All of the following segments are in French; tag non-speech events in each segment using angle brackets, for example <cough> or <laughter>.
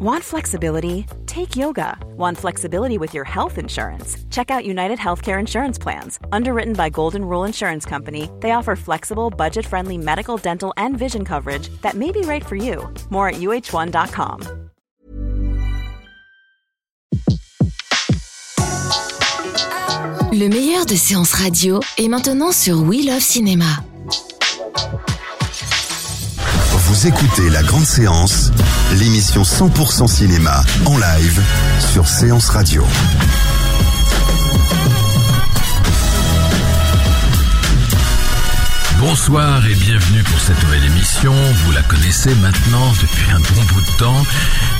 Want flexibility? Take yoga. Want flexibility with your health insurance? Check out United Healthcare Insurance Plans. Underwritten by Golden Rule Insurance Company, they offer flexible, budget friendly medical, dental, and vision coverage that may be right for you. More at uh1.com. Le meilleur de séances radio est maintenant sur We Love Cinéma. Vous écoutez La Grande Séance, l'émission 100% cinéma en live sur Séance Radio. Bonsoir et bienvenue pour cette nouvelle émission. Vous la connaissez maintenant depuis un bon bout de temps.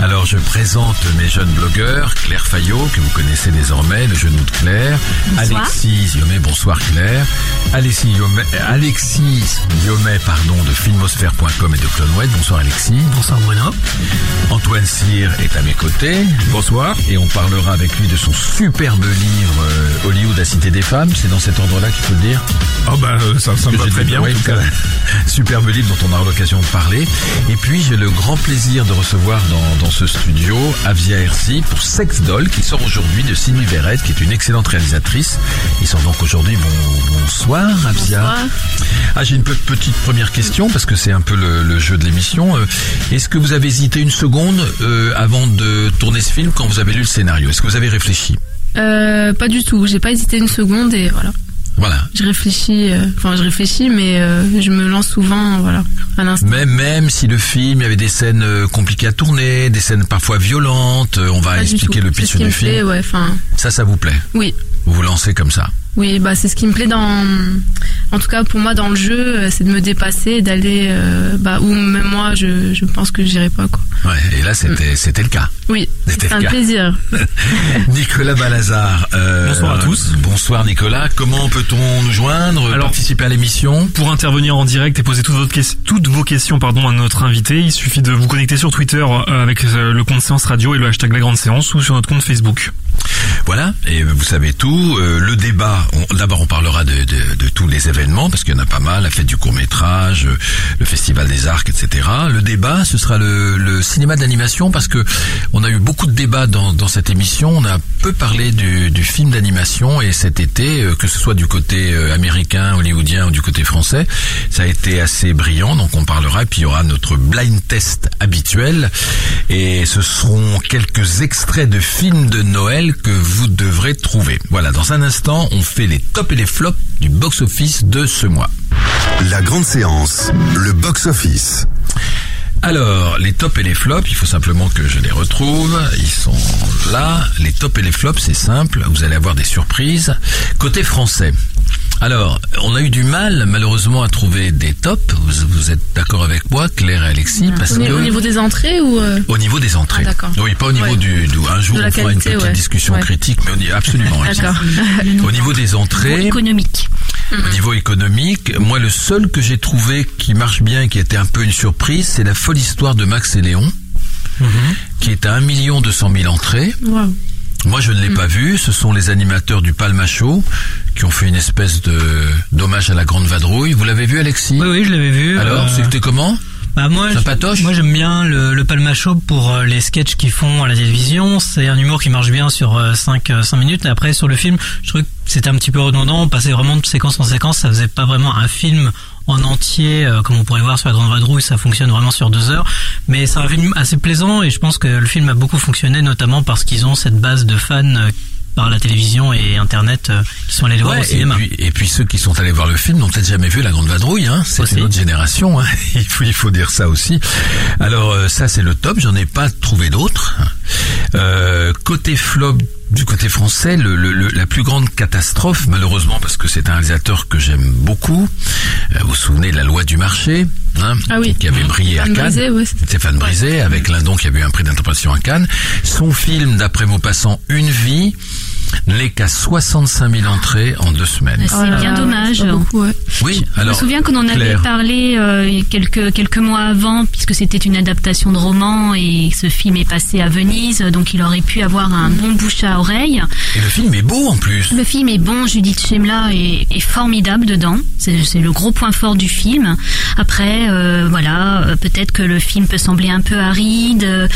Alors je présente mes jeunes blogueurs, Claire Fayot, que vous connaissez désormais, le genou de Claire, Bonsoir. Alexis Yomé, bonsoir Claire, Alexis Yomé, Alexis Yomé, pardon, de filmosphère.com et de Clonewed, bonsoir Alexis. Bonsoir Bruno. Antoine Cyr est à mes côtés. Bonsoir. Et on parlera avec lui de son superbe livre euh, Hollywood, la cité des femmes. C'est dans cet ordre-là qu'il faut le dire Oh bah euh, ça, ça me va très dit, bien en oui, tout cas. Superbe livre dont on aura l'occasion de parler. Et puis j'ai le grand plaisir de recevoir dans, dans ce studio Avia Hersi pour Sex Doll qui sort aujourd'hui de Sylvie Verrette qui est une excellente réalisatrice. Ils sont donc aujourd'hui bon, bonsoir Avia. Bonsoir. Ah j'ai une pe- petite première question parce que c'est un peu le, le jeu de l'émission. Euh, Est-ce que vous avez hésité une seconde euh, avant de tourner ce film quand vous avez lu le scénario? Est-ce que vous avez réfléchi? Euh, pas du tout. J'ai pas hésité une seconde et voilà. Voilà. Je réfléchis. euh, Enfin, je réfléchis, mais euh, je me lance souvent, voilà, à l'instant. Même, même si le film, il y avait des scènes euh, compliquées à tourner, des scènes parfois violentes, euh, on va Pas expliquer le pitch du film. plaît, ouais. Enfin, Ça, ça vous plaît? Oui, Vous vous lancez comme ça oui. Bah, c'est ce qui me plaît dans. En tout cas, pour moi, dans le jeu, euh, c'est de me dépasser, et d'aller, euh, bah, où même moi, je, je pense que j'irai pas, quoi. Ouais, et là, c'était, c'était le cas. Oui, C'était un cas. plaisir. <laughs> Nicolas Balazar. euh, Bonsoir à tous. Bonsoir Nicolas. Comment peut-on nous joindre, Alors- participer à l'émission Pour intervenir en direct et poser toutes, votre ques- toutes vos questions pardon, à notre invité, il suffit de vous connecter sur Twitter avec le compte Séance Radio et le hashtag La Grande Séance ou sur notre compte Facebook. Voilà, et vous savez tout. Euh, le débat, d'abord on parlera de, tous les événements, parce qu'il y en a pas mal, la fête du court métrage, euh, le festival des arcs, etc. Le débat, ce sera le, cinéma d'animation, parce que on a eu beaucoup de débats dans, cette émission. On a peu parlé du, film d'animation, et cet été, euh, que ce soit du côté américain, hollywoodien ou du côté français, ça a été assez brillant. Donc on parlera, et puis il y aura notre blind test habituel, et ce seront quelques extraits de films de Noël vous devrez trouver. Voilà, dans un instant, on fait les tops et les flops du box-office de ce mois. La Grande Séance, le box-office. Alors, les tops et les flops, il faut simplement que je les retrouve. Ils sont là. Les tops et les flops, c'est simple. Vous allez avoir des surprises. Côté français. Alors, on a eu du mal, malheureusement, à trouver des tops. Vous, vous êtes d'accord avec moi, Claire et Alexis, parce Au, que au niveau des entrées ou euh, au niveau des entrées. Ah, d'accord. oui, pas au niveau Ouais. du, du- Un jour, on fera une petite ouais. discussion Ouais. critique, mais on y absolument. <laughs> D'accord. Au niveau des entrées, économique. Au niveau économique, moi le seul que j'ai trouvé qui marche bien, et qui était un peu une surprise, c'est la folle histoire de Max et Léon, qui est à 1 million 200 000 entrées. Moi je ne l'ai pas vu, ce sont les animateurs du Palma Show qui ont fait une espèce de d'hommage à la grande vadrouille. Vous l'avez vu Alexis? Oui, oui, je l'avais vu. Alors, Euh, c'était comment? Bah, moi, ça je- patoche moi j'aime bien le, le Palma Show pour euh, les sketchs qu'ils font à la télévision. C'est un humour qui marche bien sur 5 cinq minutes. Et après, sur le film, je trouvais que c'était un petit peu redondant. On passait vraiment de séquence en séquence. Ça faisait pas vraiment un film en entier, euh, comme on pourrait voir sur la Grande Vadrouille. Ça fonctionne vraiment sur deux heures. Mais c'est un film assez plaisant et je pense que le film a beaucoup fonctionné, notamment parce qu'ils ont cette base de fans euh, par la télévision et Internet euh, qui sont allés le voir au et, cinéma. puis, et puis ceux qui sont allés voir le film n'ont peut-être jamais vu La Grande Vadrouille, hein. c'est Aussi. une autre génération, hein. <laughs> il, faut, il faut dire ça aussi. Alors euh, ça c'est le top, j'en ai pas trouvé d'autres. Euh, côté flop du côté français, le, le- le- la plus grande catastrophe, malheureusement parce que c'est un réalisateur que j'aime beaucoup, euh, vous vous souvenez de La Loi du marché, hein, Ah oui. qui avait brillé à Anne Cannes. Brisé, ouais, Stéphane Brisé, avec Lindon qui a eu un prix d'interprétation à Cannes. Son film, d'après Maupassant, Une vie, n'est qu'à 65 000 entrées en deux semaines. C'est Oh bien dommage. beaucoup, ouais. Oui, Je me souviens qu'on en avait Claire. parlé euh, quelques quelques mois avant, puisque c'était une adaptation de roman et ce film est passé à Venise, donc il aurait pu avoir un bon bouche à oreille. Et le film est beau en plus. Le film est bon, Judith Chemla est, est formidable dedans. C'est le gros point fort du film. Après, euh, voilà, euh, peut-être que le film peut sembler un peu aride.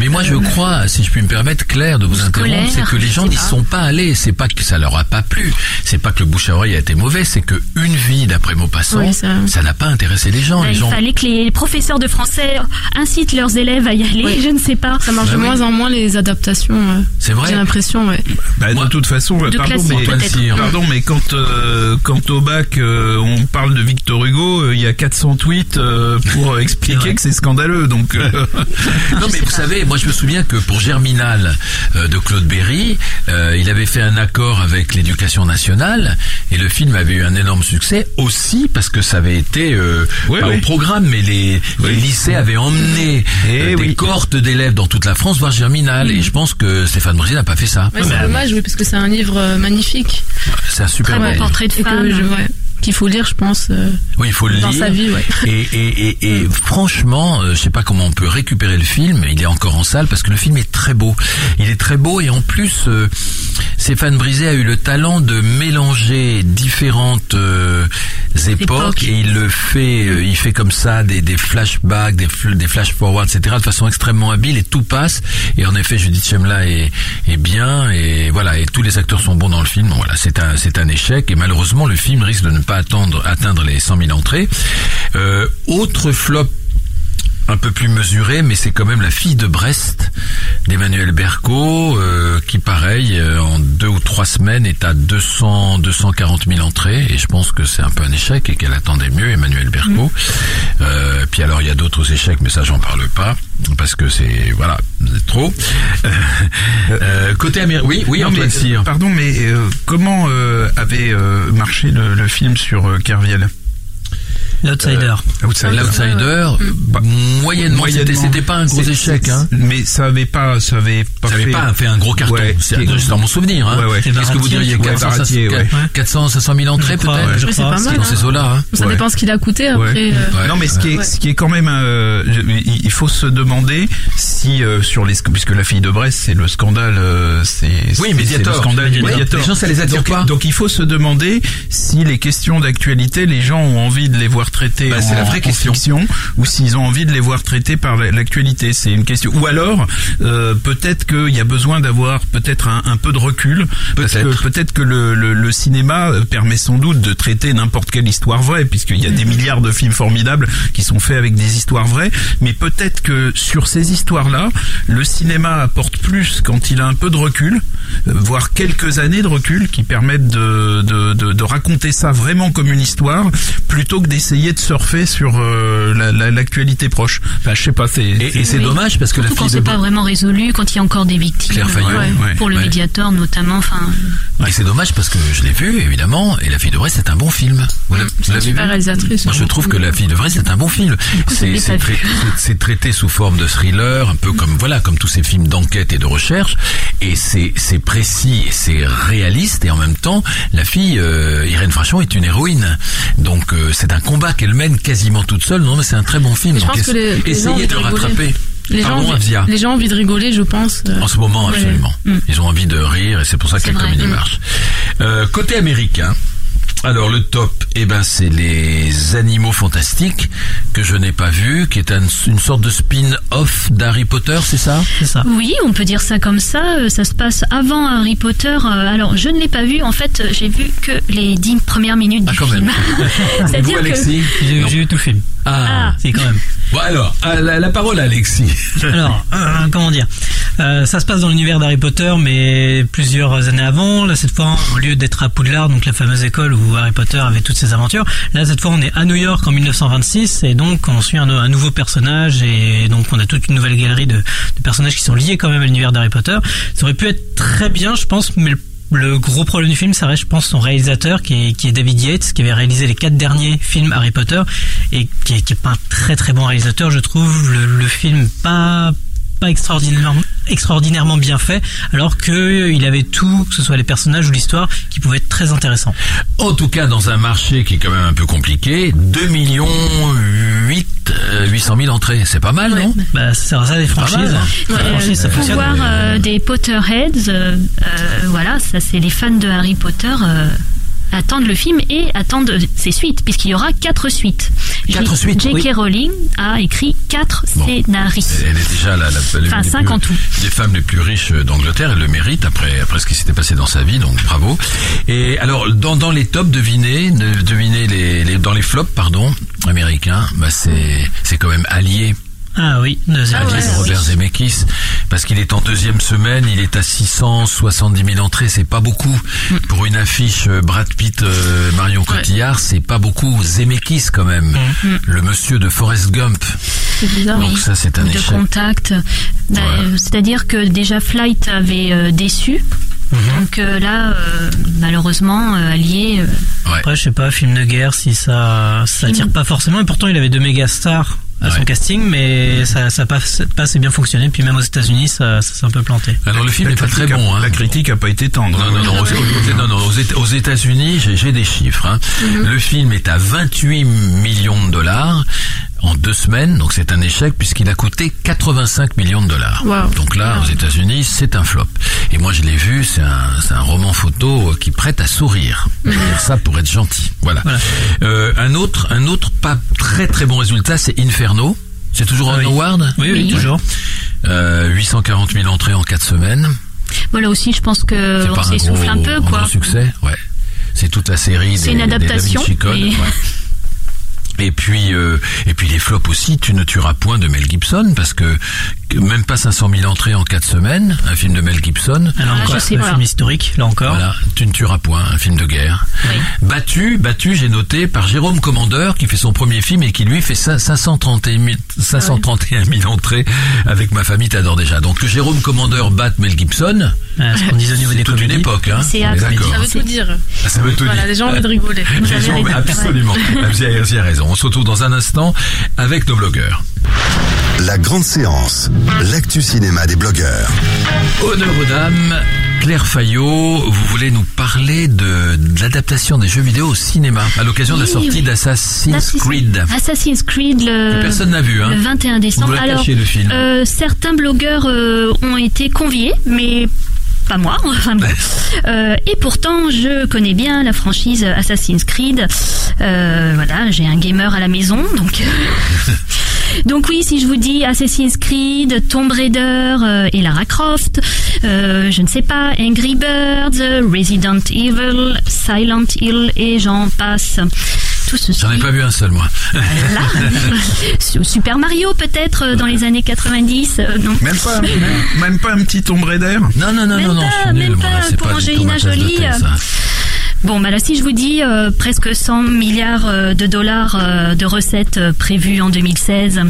Mais moi, je crois, si je puis me permettre, Claire, de vous Scolaire, interrompre, c'est que les gens n'y sont pas allés. C'est pas que ça leur a pas plu. C'est pas que le bouche à oreille a été mauvais. C'est que une vie d'après Maupassant, Oui, ça- n'a pas intéressé les gens. bah, les il gens. fallait que les professeurs de français incitent leurs élèves à y aller. Oui. Je ne sais pas. Ça marche Bah de oui. moins en moins les adaptations. euh, C'est vrai. J'ai l'impression, ouais. Bah, Moi- de toute façon, De pardon, mais, pardon, quand euh, quand au bac euh, on parle de Victor Hugo, euh, il y a 400 tweets euh, pour <laughs> expliquer que c'est scandaleux. Donc euh, Non <laughs> mais vous savez, moi je me souviens que pour Germinal euh, de Claude Berry, euh, il avait fait un accord avec l'éducation nationale et le film avait eu un énorme succès aussi parce que ça avait été euh, Oui, pas oui. au programme mais les, Oui. les lycées avaient emmené Eh euh, des cohortes d'élèves dans toute la France voir Germinal et je pense que Stéphane Brisé n'a pas fait ça. C'est dommage, oui, parce que c'est un livre euh, magnifique. C'est un super Très beau portrait de que femme. je, ouais, qu'il faut lire, je pense, euh, Oui, il faut le dans lire. sa vie, ouais. Et, et, et, et <laughs> franchement, euh, je sais pas comment on peut récupérer le film. Il est encore en salle parce que le film est très beau. Il est très beau et en plus, euh, Stéphane Brisé a eu le talent de mélanger différentes euh, époques et il le fait. il fait comme ça des, des flashbacks, des, des flash forwards, etc. de façon extrêmement habile et tout passe. Et en effet, Judith Chemla est, est bien et voilà. Et tous les acteurs sont bons dans le film. Voilà, c'est un c'est un échec et malheureusement le film risque de ne pas attendre atteindre les 100 000 entrées. Euh, autre flop un peu plus mesuré, mais c'est quand même la fille de Brest d'Emmanuel Berco, euh, qui pareil, euh, en deux ou trois semaines est à 200, 240 000 entrées, et je pense que c'est un peu un échec et qu'elle attendait mieux, Emmanuel Berco. Euh, puis alors il y a d'autres échecs, mais ça j'en parle pas, parce que c'est, voilà, c'est trop. <laughs> Euh, côté américain, oui, oui, non, Antoine mais, Cyr. euh, pardon, mais euh, comment euh, avait euh, marché le, le film sur euh, Kerviel? L'outsider. Outsider. L'outsider, bah, moyennement, c'était pas un gros échec, c'est- hein. Mais ça avait pas, ça avait pas Ça fait. n'avait pas fait un gros carton, Ouais, c'est dans mon souvenir. Hein. Ouais, ouais. C'est Qu'est-ce que vous diriez ouais, 400, Baratier, ouais. 400, 500 000 entrées peut-être c'est pas mal, Dans hein. ces eaux-là. Hein. Ça Ouais. dépend ce qu'il a coûté après. Ouais. euh, Ouais. Non, mais ce qui est, Ouais. ce qui est quand même, euh, il faut se demander si euh, sur les, puisque la fille de Brest, c'est le scandale, euh, c'est Oui, le scandale les gens, ça les attire pas. donc il faut se demander si les questions d'actualité, les gens ont envie de les voir traitées Bah, en, c'est la vraie en question. fiction, ou s'ils ont envie de les voir traitées par la- l'actualité. C'est une question. Ou alors, euh, peut-être qu'il y a besoin d'avoir peut-être un, un peu de recul, parce que Peut-être. peut-être que le, le, le cinéma euh, permet sans doute de traiter n'importe quelle histoire vraie, puisqu'il y a des milliards de films formidables qui sont faits avec des histoires vraies, mais peut-être que sur ces histoires-là, le cinéma apporte plus quand il a un peu de recul, euh, voire quelques années de recul, qui permettent de, de, de, de raconter ça vraiment comme une histoire, plutôt que d'essayer de surfer sur euh, la- la- l'actualité proche. Enfin, je sais pas, c'est... Et, et c'est Oui. dommage parce que la Surtout quand fille c'est de pas vraiment résolu, quand il y a encore des victimes. Claire Fayot, euh, ouais, pour le ouais. médiateur notamment. Enfin, Et c'est dommage parce que je l'ai vu évidemment et la fille de Brest c'est un bon film. Vous l'avez- C'est vu réalisatrice. Moi, je hein. trouve que La fille de Brest c'est un bon film. C'est l'ai c'est pas trai- vu. c'est- c'est traité sous forme de thriller, un peu comme voilà comme tous ces films d'enquête et de recherche. Et c'est c'est précis, c'est réaliste et en même temps la fille euh, Irène Frachon est une héroïne. Donc euh, c'est un combat qu'elle mène quasiment toute seule. Non mais c'est un très bon film. Je Donc pense que les- essayez de rattraper. Les gens, Pardon, envie, les gens ont envie de rigoler, je pense. euh, En ce moment, absolument. Mm. Ils ont envie de rire et c'est pour ça que la comédie Mm. marche. Euh, côté américain, alors le top, eh ben c'est les Animaux Fantastiques que je n'ai pas vu, qui est un- une sorte de spin-off d'Harry Potter, c'est ça? C'est ça. Oui, on peut dire ça comme ça. Euh, Ça se passe avant Harry Potter. Euh, Alors, je ne l'ai pas vu. En fait, euh, j'ai vu que les dix premières minutes Ah, du quand film. même. <laughs> C'est-à-dire que Alexis? J'ai vu tout le film. Ah. C'est quand même. <laughs> Bon alors, ah, la, la parole à Alexis. <laughs> Alors, euh, comment dire Euh, Ça se passe dans l'univers d'Harry Potter, mais plusieurs années avant. Là, cette fois, au lieu d'être à Poudlard, donc la fameuse école où Harry Potter avait toutes ses aventures, là, cette fois, on est à New York en 1926, et donc on suit un, un nouveau personnage, et donc on a toute une nouvelle galerie de, de personnages qui sont liés quand même à l'univers d'Harry Potter. Ça aurait pu être très bien, je pense, mais le le gros problème du film, ça reste, je pense, son réalisateur, qui est, David Yates, qui avait réalisé les quatre derniers films Harry Potter, et qui est, pas un très très bon réalisateur, je trouve. Le, film pas pas extraordinairement bien fait, alors que il avait tout, que ce soit les personnages ou l'histoire, qui pouvait être très intéressant. En tout cas, dans un marché qui est quand même un peu compliqué, 2 millions 8, euh, 800 000 entrées, c'est pas mal, non Bah, ça sert à ça les franchises. hein. Les Euh, franchises, ça fonctionne. pouvoir euh, des Potterheads, euh, euh, voilà, ça c'est les fans de Harry Potter. Attendent le film et attendent ses suites puisqu'il y aura quatre suites. Quatre J- suites, J.K. oui. Rowling a écrit quatre Bon. scénarios. Elle est déjà la, la, l'une Enfin, des cinq plus- en tout. des femmes les plus riches d'Angleterre. Elle le mérite après, après ce qui s'était passé dans sa vie, donc bravo. Et alors, dans, dans les tops, devinez, de- devinez les, les, dans les flops, pardon, américains, bah c'est, c'est quand même allié. Ah oui, deuxième. Allié de Robert Zemeckis, parce qu'il est en deuxième semaine, il est à 670 000 entrées, c'est pas beaucoup. Pour une affiche euh, Brad Pitt, euh, Marion Cotillard, c'est pas beaucoup. Zemeckis quand même, le monsieur de Forrest Gump. C'est bizarre. Donc ça, c'est un de échec. contact. Bah, euh, C'est-à-dire que déjà Flight avait euh, déçu. Mhm. Donc euh, là, euh, malheureusement, euh, Allié, euh, Après, je sais pas, film de guerre, si ça, ça attire pas forcément. Et pourtant, il avait deux méga stars à son Ouais. casting, mais ça, ça a pas, pas assez bien fonctionné. Puis même aux États-Unis, ça, ça s'est un peu planté. Alors le film n'est pas très a- bon. Hein. La critique a pas été tendre. Non, non, non, aux, aux- non, non, aux aux États-Unis, j'ai j'ai des chiffres. hein. Le film est à 28 millions de dollars en deux semaines, donc c'est un échec puisqu'il a coûté 85 millions de dollars. Wow. Donc là, aux États-Unis, c'est un flop. Et moi, je l'ai vu, c'est un, un roman photo qui prête à sourire. <laughs> Je veux dire ça pour être gentil. Voilà. Voilà. Euh, un autre, un autre pas très très bon résultat, c'est Inferno. C'est toujours Ah un oui. award. Oui, oui, Oui. toujours. Euh, 840 000 entrées en quatre semaines. voilà aussi, je pense que C'est on pas un s'essouffle un peu, quoi. gros succès, ouais. C'est toute la série C'est des, une des adaptation, mais- ouais. <laughs> Et puis, euh, et puis les flops aussi, tu ne tueras point de Mel Gibson, parce que, même pas 500 000 entrées en 4 semaines, un film de Mel Gibson. Alors Ah, encore, je sais un film historique, là encore. Voilà, tu ne tueras point, un film de guerre. Oui. Battu, battu, j'ai noté par Jérôme Commandeur, qui fait son premier film et qui lui fait cin- 531 000, 531 000 entrées avec Ma famille t'adore déjà. Donc que Jérôme Commandeur batte Mel Gibson, ce qu'on disait au niveau c'est des toute une époque, hein. C'est d'accord. Ça veut tout dire. Ah, Ça veut tout Voilà, dire. les gens ont envie de rigoler. Les gens- absolument. Vous raison. On se retrouve dans un instant avec nos blogueurs. La grande séance, l'actu cinéma des blogueurs. Honneur aux dames, Claire Fayot, vous voulez nous parler de, de l'adaptation des jeux vidéo au cinéma à l'occasion de la sortie oui. d'Assassin's Assassin's- Creed. Assassin's Creed, le, personne n'a vu, hein. le 21 décembre. Vous Alors, caché, le film. euh, certains blogueurs euh, ont été conviés, mais pas moi. Enfin bon. Euh, et pourtant, je connais bien la franchise Assassin's Creed. Euh, voilà, j'ai un gamer à la maison, donc. <laughs> Donc oui, si je vous dis Assassin's Creed, Tomb Raider euh, et Lara Croft, euh, je ne sais pas, Angry Birds, Resident Evil, Silent Hill et j'en passe. Tout ceci. J'en ai pas vu un seul, moi. Là, <laughs> Super Mario peut-être euh, dans les années 90. euh, non. Même pas, même, même pas un petit Tomb Raider? Non, non, non, Même non, non, pas, même pas pour pas Angelina Jolie, euh. Bon, bah là, si je vous dis euh, presque 100 milliards euh, de dollars euh, de recettes euh, prévues en 2016,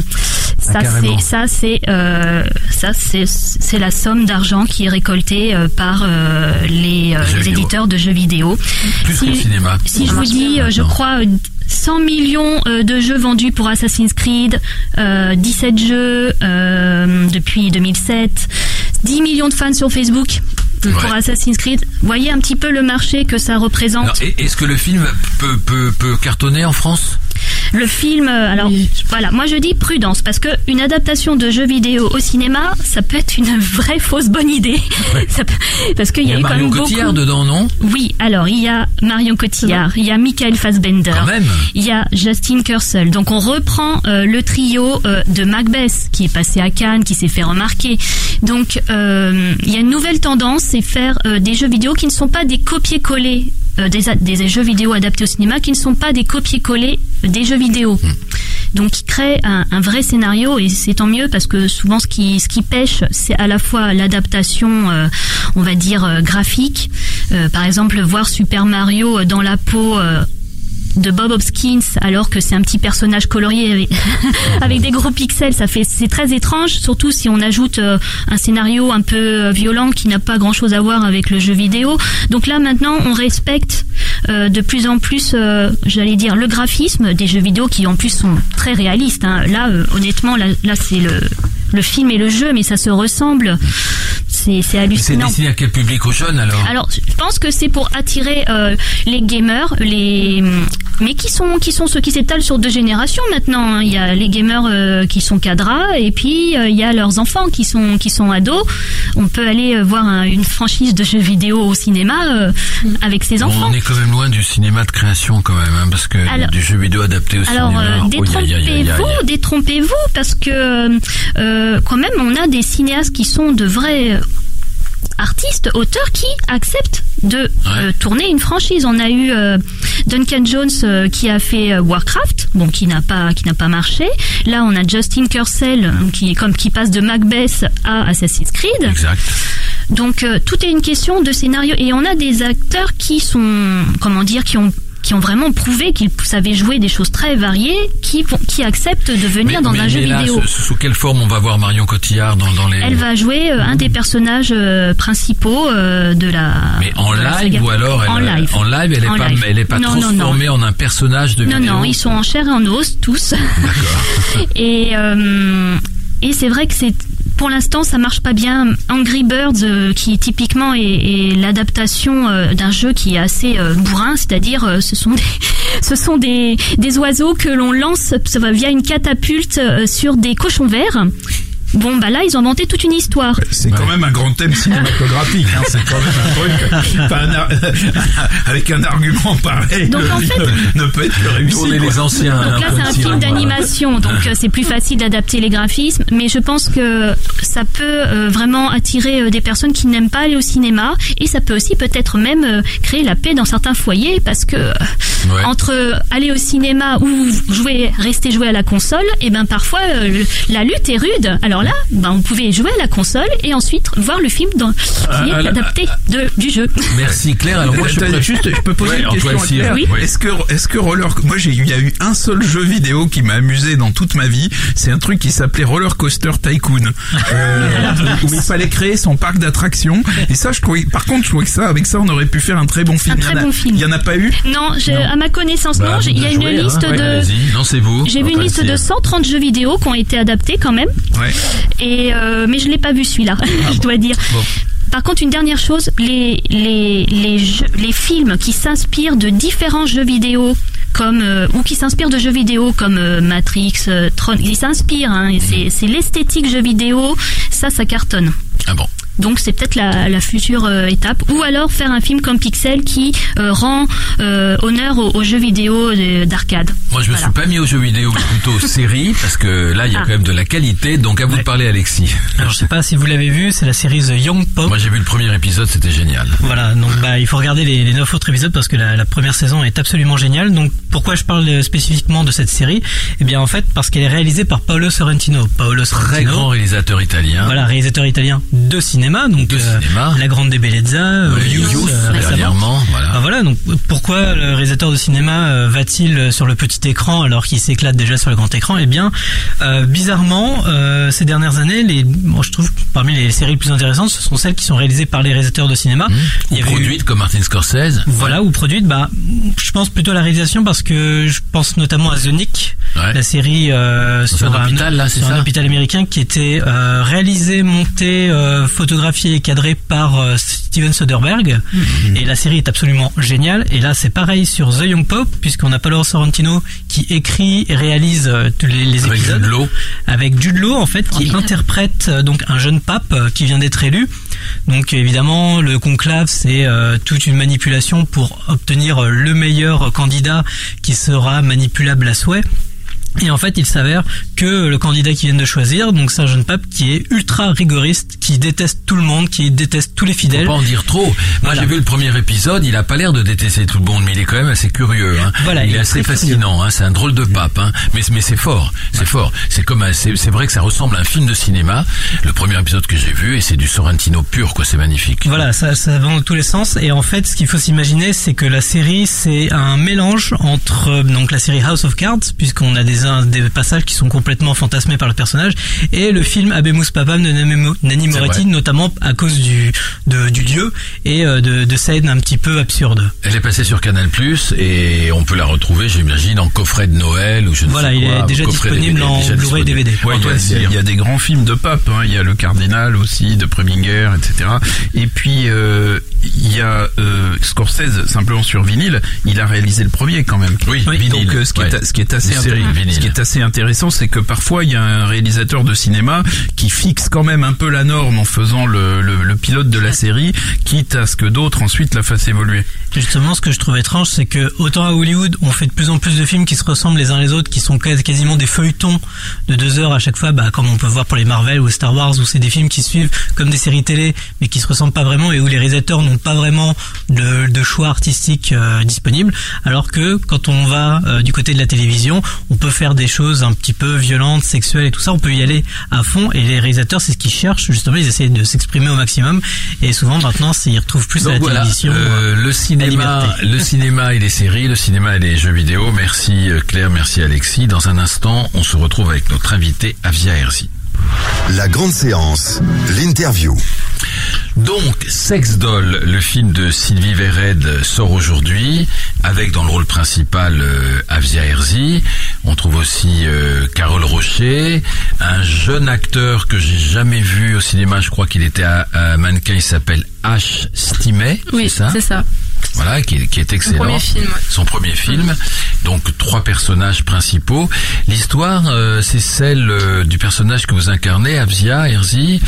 ça Ah, carrément. c'est ça c'est euh, ça c'est c'est la somme d'argent qui est récoltée euh, par euh, les, euh, les éditeurs de jeux vidéo. Plus Si- cinéma. Si je vous dis, euh, je crois, euh, 100 millions euh, de jeux vendus pour Assassin's Creed, euh, 17 jeux euh, depuis 2007, 10 millions de fans sur Facebook pour Ouais. Assassin's Creed. Voyez un petit peu le marché que ça représente. Est-ce que le film peut, peut, peut cartonner en France? Le film, euh, alors voilà, moi je dis prudence parce que une adaptation de jeux vidéo au cinéma, ça peut être une vraie fausse bonne idée. <laughs> Ça peut- parce qu'il Il y y a eu quand Marion même Cotillard beaucoup. dedans, non? Oui, alors il y a Marion Cotillard, il y a Michael Fassbender, Quand même. il y a Justin Kurzel. Donc on reprend euh, le trio euh, de Macbeth qui est passé à Cannes, qui s'est fait remarquer. Donc euh, il y a une nouvelle tendance, c'est faire euh, des jeux vidéo qui ne sont pas des copier-coller des, a- des jeux vidéo adaptés au cinéma, qui ne sont pas des copier-coller des jeux vidéo. Donc qui crée un, un vrai scénario et c'est tant mieux parce que souvent ce qui ce qui pêche c'est à la fois l'adaptation euh, on va dire euh, graphique Euh, par exemple voir Super Mario dans la peau euh, de Bob Hopkins alors que c'est un petit personnage colorié <laughs> avec, des gros pixels ça fait c'est très étrange surtout si on ajoute euh, un scénario un peu euh, violent qui n'a pas grand chose à voir avec le jeu vidéo donc là maintenant on respecte euh, de plus en plus j'allais dire le graphisme des jeux vidéo qui en plus sont très réalistes hein. là honnêtement là, là c'est le le film et le jeu, mais ça se ressemble. C'est c'est C'est hallucinant. destiné à quel public aux jeunes alors? Alors, je pense que c'est pour attirer euh, les gamers, les mais qui sont qui sont ceux qui s'étalent sur deux générations maintenant. hein. Il y a les gamers euh, qui sont cadras et puis euh, il y a leurs enfants qui sont qui sont ados. On peut aller voir un- une franchise de jeux vidéo au cinéma avec ses enfants. on est quand même loin du cinéma de création quand même, hein, parce que Alors- du jeu vidéo adapté au Alors cinéma. oh, aïe. détrompez-vous, détrompez-vous, parce que quand même on a des cinéastes qui sont de vrais artistes, auteurs qui acceptent de euh, tourner une franchise. On a eu euh, Duncan Jones euh, qui a fait Warcraft, bon qui n'a pas qui n'a pas marché. Là on a Justin Kurcel euh, qui comme qui passe de Macbeth à Assassin's Creed. Exact. Donc tout est une question de scénario et on a des acteurs qui sont comment dire qui ont qui ont vraiment prouvé qu'ils savaient jouer des choses très variées, qui qui acceptent de venir Mais- dans mais- un jeu là, vidéo. sous, sous quelle forme on va voir Marion Cotillard dans, dans les... Elle va jouer euh, un des personnages euh, principaux euh, de la. Mais en live ou alors elle, en live. En live, elle est En pas, live. elle est pas Non, non, transformée non. en un personnage de Non, vidéo. non, ils sont en chair et en os tous. <laughs> et euh, et c'est vrai que c'est pour l'instant ça marche pas bien. Angry Birds, euh, qui typiquement est, l'adaptation euh, d'un jeu qui est assez euh, bourrin, c'est-à-dire ce sont <laughs> des ce sont des des oiseaux que l'on lance via une catapulte sur des cochons verts. Bon bah là ils ont inventé toute une histoire. C'est quand même un grand thème <laughs> cinématographique. hein, c'est quand même un truc. <laughs> enfin, un ar- <laughs> avec un argument pareil, Donc, en fait- ne peut être que réussi. Les anciens. Donc là, peu c'est un film d'animation, donc euh, c'est plus facile d'adapter les graphismes, mais je pense que ça peut euh, vraiment attirer euh, des personnes qui n'aiment pas aller au cinéma, et ça peut aussi peut-être même euh, créer la paix dans certains foyers, parce que euh, Ouais. entre euh, aller au cinéma ou jouer, rester jouer à la console, et ben parfois euh, la lutte est rude. Alors là, ben on pouvait jouer à la console et ensuite voir le film dans, qui est là- adapté de, du jeu. Merci Claire. Alors moi je juste, peux poser Ouais, une question à Cyr. Claire Oui. Ouais. Est-ce que, est-ce que Roller, moi j'ai, il y a eu un seul jeu vidéo qui m'a amusé dans toute ma vie. C'est un truc qui s'appelait Roller Coaster Tycoon, euh, <laughs> où il fallait créer son parc d'attractions. Et ça, je trouvais, par contre, je trouvais que ça, avec ça, on aurait pu faire un très bon film. Un Il y en très a- bon film. Il y en a pas eu. Non, je- à ma connaissance, Bah, non. j'ai- Il y a une hein. liste Ouais, de. J'ai vu une liste de Cyr. 130 jeux vidéo qui ont été adaptés quand même. Ouais. Et euh, mais je l'ai pas vu celui-là, <laughs> je dois dire. Bon. Par contre, une dernière chose, les les les jeux- les films qui s'inspirent de différents jeux vidéo comme euh, ou qui s'inspirent de jeux vidéo comme euh, Matrix, euh, Tron, ils s'inspirent. Hein, et c'est c'est l'esthétique jeux vidéo, ça ça cartonne. Donc c'est peut-être la, la future euh, étape. Ou alors faire un film comme Pixel qui euh, rend euh, honneur aux, aux jeux vidéo de- d'arcade. Moi, je me Voilà. suis pas mis aux jeux vidéo, mais plutôt aux séries, parce que là, il y a Ah. quand même de la qualité. Donc, à vous de parler, Alexis. Alors je sais pas si vous l'avez vu, c'est la série The Young Pop. Moi, j'ai vu le premier épisode, c'était génial. Voilà, donc bah il faut regarder les, les 9 autres épisodes parce que la, la première saison est absolument géniale. Donc pourquoi je parle spécifiquement de cette série? Eh bien en fait parce qu'elle est réalisée par Paolo Sorrentino. Paolo Très Sorrentino, grand réalisateur italien. voilà, réalisateur italien de cinéma, donc De euh, cinéma. La Grande des Bellezza, euh, Ouais, Youth, Youth, euh, récemment. voilà. Ah, voilà, donc pourquoi le réalisateur de cinéma va-t-il sur le petit écran alors qu'il s'éclate déjà sur le grand écran? Eh bien, bizarrement, ces dernières années, les, moi je trouve que parmi les séries les plus intéressantes, ce sont celles qui sont réalisées par les réalisateurs de cinéma. Ou Il y avait eu- produite comme Martin Scorsese. voilà, ou produite, bah, je pense plutôt à la réalisation parce que je pense notamment à The Nick, Ouais. la série euh, sur un hôpital, là, c'est sur un ça? hôpital américain qui était euh, réalisé, monté, euh, photographié et cadré par euh, Steven Soderbergh. Mhm. Et la série est absolument géniale. Et là, c'est pareil sur The Young Pop, puisqu'on a Paolo Sorrentino qui écrit et réalise euh, tous les, les Avec épisodes Jude Law. avec Jude Law en fait qui interprète euh, donc un jeune pape euh, qui vient d'être élu. Donc évidemment le conclave c'est euh, toute une manipulation pour obtenir euh, le meilleur candidat qui sera manipulable à souhait. Et en fait, il s'avère que le candidat qui vient de choisir, donc c'est un jeune pape qui est ultra rigoriste, qui déteste tout le monde, qui déteste tous les Faut fidèles. pas en dire trop. Moi, Voilà. j'ai vu le premier épisode, il a pas l'air de détester tout le monde, mais il est quand même assez curieux. Hein. Voilà, il il est est assez fascinant. Hein. C'est un drôle de pape, hein. mais mais c'est fort, c'est fort. C'est comme c'est vrai que ça ressemble à un film de cinéma. Le premier épisode que j'ai vu, et c'est du Sorrentino pur, quoi. C'est magnifique. Voilà, ça, ça va dans tous les sens. Et en fait, ce qu'il faut s'imaginer, c'est que la série, c'est un mélange entre euh, donc la série House of Cards, puisqu'on a des des, passages qui sont complètement fantasmés par le personnage. Et le film Abemus Papam de Nani Moretti, notamment à cause du, de- du dieu et euh, de, de scènes un petit peu absurdes. Elle est passée sur Canal Plus et on peut la retrouver, j'imagine, en coffret de Noël ou je ne Voilà, sais il quoi, est déjà disponible DVD, en Blu-ray. DVD. Ouais, il y a- Antoine il y, a- il y a des grands films de pape. hein. Il y a Le Cardinal aussi, de Preminger, etc. Et puis euh, il y a euh, Scorsese simplement sur vinyle. Il a réalisé le premier quand même. Oui, Donc euh, ce qui ouais. est ce qui est assez Une ce qui est assez intéressant, c'est que parfois il y a un réalisateur de cinéma qui fixe quand même un peu la norme en faisant le, le, le pilote de la série, quitte à ce que d'autres ensuite la fassent évoluer. Justement, ce que je trouve étrange, c'est que autant à Hollywood, on fait de plus en plus de films qui se ressemblent les uns les autres, qui sont quas- quasiment des feuilletons de deux heures à chaque fois, bah, comme on peut voir pour les Marvel ou Star Wars, où c'est des films qui suivent comme des séries télé, mais qui se ressemblent pas vraiment et où les réalisateurs n'ont pas vraiment de, de choix artistique euh, disponible. Alors que quand on va euh, du côté de la télévision, on peut faire des choses un petit peu violentes, sexuelles et tout ça. On peut y aller à fond. Et les réalisateurs, c'est ce qu'ils cherchent justement. Ils essaient de s'exprimer au maximum. Et souvent, maintenant, ils retrouvent plus à la voilà, télévision. euh, le cinéma, liberté. le cinéma et les séries, le cinéma et les jeux vidéo. Merci euh, Claire, merci Alexis. Dans un instant, on se retrouve avec notre invité Avia Herzi. La grande séance, l'interview. Donc, Sex Doll, le film de Sylvie Vered sort aujourd'hui, avec dans le rôle principal euh, Avia Herzi. On trouve aussi euh, Carole Rocher, un jeune acteur que j'ai jamais vu au cinéma. Je crois qu'il était à, à mannequin. Il s'appelle H. Stimet. Oui, c'est ça. c'est ça. Voilà, qui, est- qui est excellent. premier film. Son premier film. Donc trois personnages principaux. L'histoire, euh, c'est celle euh, du personnage que vous incarnez, Avzia Herzi.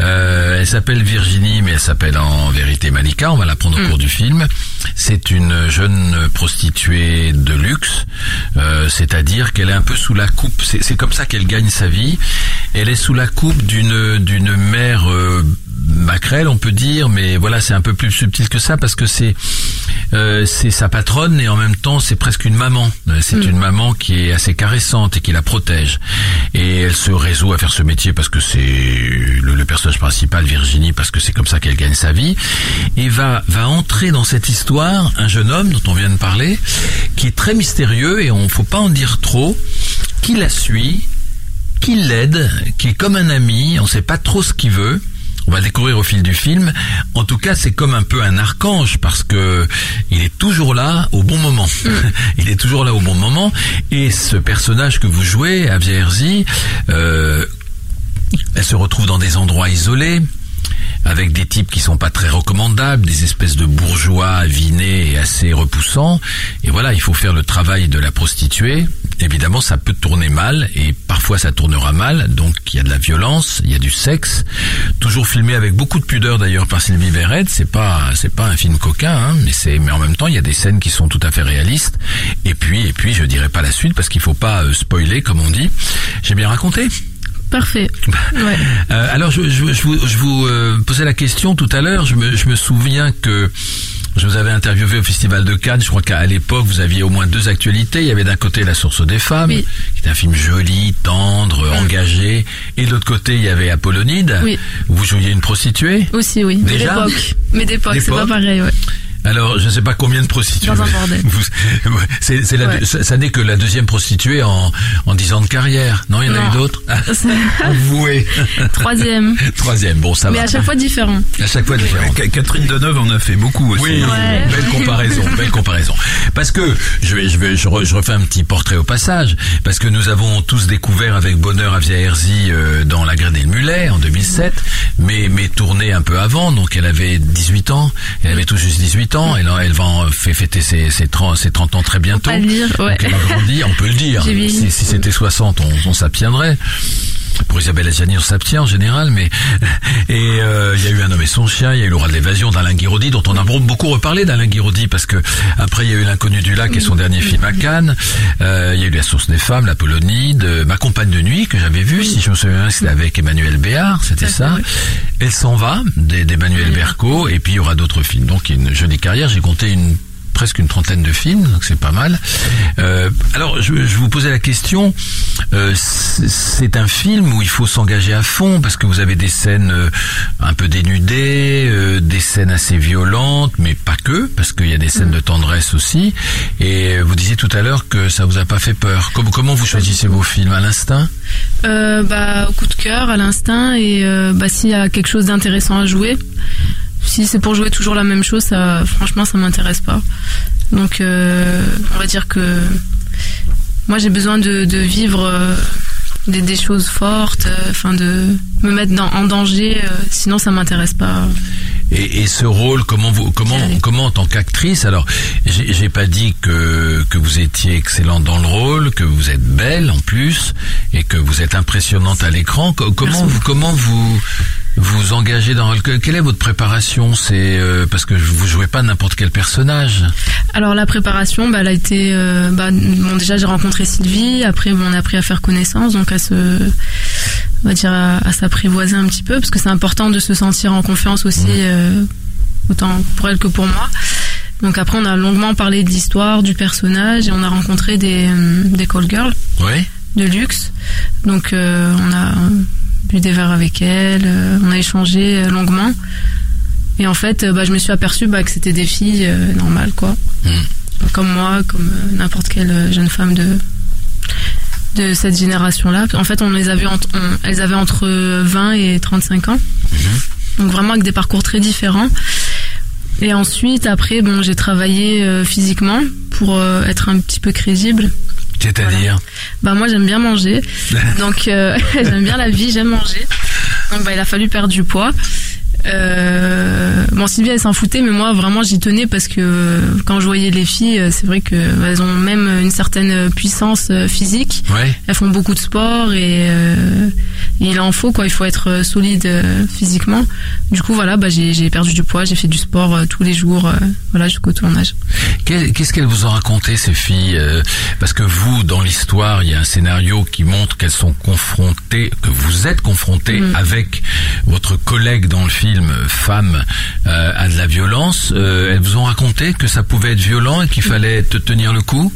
Euh, elle s'appelle Virginie, mais elle s'appelle en vérité Malika. On va l'apprendre au cours du film. C'est une jeune prostituée de luxe, euh, c'est-à-dire qu'elle est un peu sous la coupe. C'est comme ça qu'elle gagne sa vie. Elle est sous la coupe d'une d'une mère euh, maquerelle, on peut dire, mais voilà, c'est un peu plus subtil que ça parce que c'est euh, c'est sa patronne et en même temps c'est presque une maman. Euh, C'est une maman qui est assez caressante et qui la protège. Et elle se résout à faire ce métier parce que c'est le, le personnage principal, Virginie, parce que c'est comme ça qu'elle gagne sa vie. Et va va entrer dans cette histoire un jeune homme dont on vient de parler, qui est très mystérieux et on faut pas en dire trop, qui la suit, qui l'aide, qui est comme un ami, on sait pas trop ce qu'il veut. On va le découvrir au fil du film. En tout cas, c'est comme un peu un archange parce que il est toujours là au bon moment. <laughs> il est toujours là au bon moment. Et ce personnage que vous jouez, Avia Herzi, euh, elle se retrouve dans des endroits isolés avec des types qui sont pas très recommandables, des espèces de bourgeois avinés et assez repoussants. Et voilà, il faut faire le travail de la prostituée. Évidemment, ça peut tourner mal et parfois ça tournera mal. Donc il y a de la violence, il y a du sexe, toujours filmé avec beaucoup de pudeur d'ailleurs par Sylvie Verret. C'est pas c'est pas un film coquin, hein, mais c'est mais en même temps il y a des scènes qui sont tout à fait réalistes. Et puis et puis je dirais pas la suite parce qu'il faut pas euh, spoiler comme on dit. J'ai bien raconté? Parfait. <laughs> Ouais. Euh, alors, je, je, je vous, je vous, euh, posais la question tout à l'heure. Je me, je me souviens que je vous avais interviewé au Festival de Cannes. Je crois qu'à l'époque, vous aviez au moins deux actualités. Il y avait d'un côté La Source des femmes, Oui. qui est un film joli, tendre, engagé. Et de l'autre côté, il y avait Apollonide. Oui. où Vous jouiez une prostituée. Aussi, oui. Mais Déjà d'époque. Mais <laughs> d'époque, c'est pas pareil, ouais. Alors, je ne sais pas combien de prostituées. Dans un bordel. <laughs> C'est, c'est la Ouais. deux- ça, ça n'est que la deuxième prostituée en, en 10 ans de carrière. Non, il y en a eu d'autres? Ah, <laughs> <laughs> Avouez. Troisième. Troisième. Bon, ça Mais va. à chaque fois différent. À chaque fois différent. Ca- Catherine Deneuve en a fait beaucoup aussi. Oui, Ouais. belle comparaison, belle comparaison. Parce que je vais, je vais, je, re- je refais un petit portrait au passage, parce que nous avons tous découvert avec bonheur Avia Herzi euh, dans La Graine et le Mulet en 2007, mais mais tournée un peu avant, donc elle avait 18 ans, elle avait tout juste 18 ans, elle, en- elle va en fêter ses, ses, 30, ses 30 ans très bientôt. pas le dire, ouais. Donc elle a grandi, on peut le dire. Si, si c'était 60, on, on s'abstiendrait. Pour Isabelle Adjani, on s'abstient en général, mais <laughs> et euh, il y a eu un homme et son chien, il y a eu l'aura de l'évasion d'Alain Guiraudy, dont on a beaucoup reparlé d'Alain Guiraudy parce que après il y a eu l'inconnu du lac et son dernier film à Cannes. Euh, il y a eu la source des femmes, la Polonide, euh, ma compagne de nuit que j'avais vue, si je me souviens, bien, c'était avec Emmanuel Béard, c'était ça. Elle s'en va d'Emmanuel Berco et puis il y aura d'autres films. Donc une jolie carrière. J'ai compté une presque une trentaine de films, donc c'est pas mal. Euh, alors, je, vous posais la question. euh, c'est un film où il faut s'engager à fond parce que vous avez des scènes euh, un peu dénudées, des scènes assez violentes, mais pas que, parce qu'il y a des scènes de tendresse aussi. Et vous disiez tout à l'heure que ça vous a pas fait peur. Comment, comment vous choisissez vos films? À l'instinct? Bah, au coup de cœur, à l'instinct, et bah, s'il y a quelque chose d'intéressant à jouer. Si c'est pour jouer toujours la même chose, ça, franchement, ça m'intéresse pas. Donc, euh, on va dire que moi, j'ai besoin de, de vivre euh, des, des choses fortes, euh, enfin de me mettre dans, en danger. sinon, ça m'intéresse pas. Et, et ce rôle, comment vous, comment, comment en tant qu'actrice Alors, j'ai pas dit que que vous étiez excellente dans le rôle, que vous êtes belle en plus, et que vous êtes impressionnante à l'écran. Co- Comment vous, comment vous vous engagez dans Quelle est votre préparation C'est euh, parce que vous jouez pas n'importe quel personnage. Alors la préparation, bah, elle a été, euh, bah, bon déjà j'ai rencontré Sylvie, après bon, on a appris à faire connaissance, donc à se, on va dire à, à s'apprivoiser un petit peu, parce que c'est important de se sentir en confiance aussi, euh, autant pour elle que pour moi. Donc après on a longuement parlé de l'histoire, du personnage, et on a rencontré des, des call girls Oui. de luxe. Donc on a bu des verres avec elle, euh, on a échangé euh, longuement. Et en fait, euh, bah, je me suis aperçue bah, que c'était des filles euh, normales, quoi. Comme moi, comme euh, n'importe quelle jeune femme de de cette génération-là. En fait, on les avait entre, on- elles avaient entre 20 et 35 ans. Donc vraiment avec des parcours très différents. Et ensuite, après, bon, j'ai travaillé euh, physiquement pour être un petit peu crédible. C'est-à-dire Bah moi j'aime bien manger, <laughs> donc euh, <laughs> j'aime bien la vie, j'aime manger. Donc bah il a fallu perdre du poids. Euh, bon Sylvie elle s'en foutait, mais moi vraiment j'y tenais parce que euh, quand je voyais les filles, euh, c'est vrai que bah, elles ont même une certaine puissance euh, physique. Ouais. Elles font beaucoup de sport et, euh, il en faut quoi. Il faut être solide physiquement. Du coup voilà, bah j'ai perdu du poids, j'ai fait du sport tous les jours, voilà jusqu'au tournage. Qu'est- Qu'est-ce qu'elles vous ont raconté ces filles Parce que vous, dans l'histoire, il y a un scénario qui montre qu'elles sont confrontées, que vous êtes confrontées Mm. avec votre collègue dans le film, femme, euh, à de la violence. Euh, elles vous ont raconté que ça pouvait être violent et qu'il fallait te tenir le coup?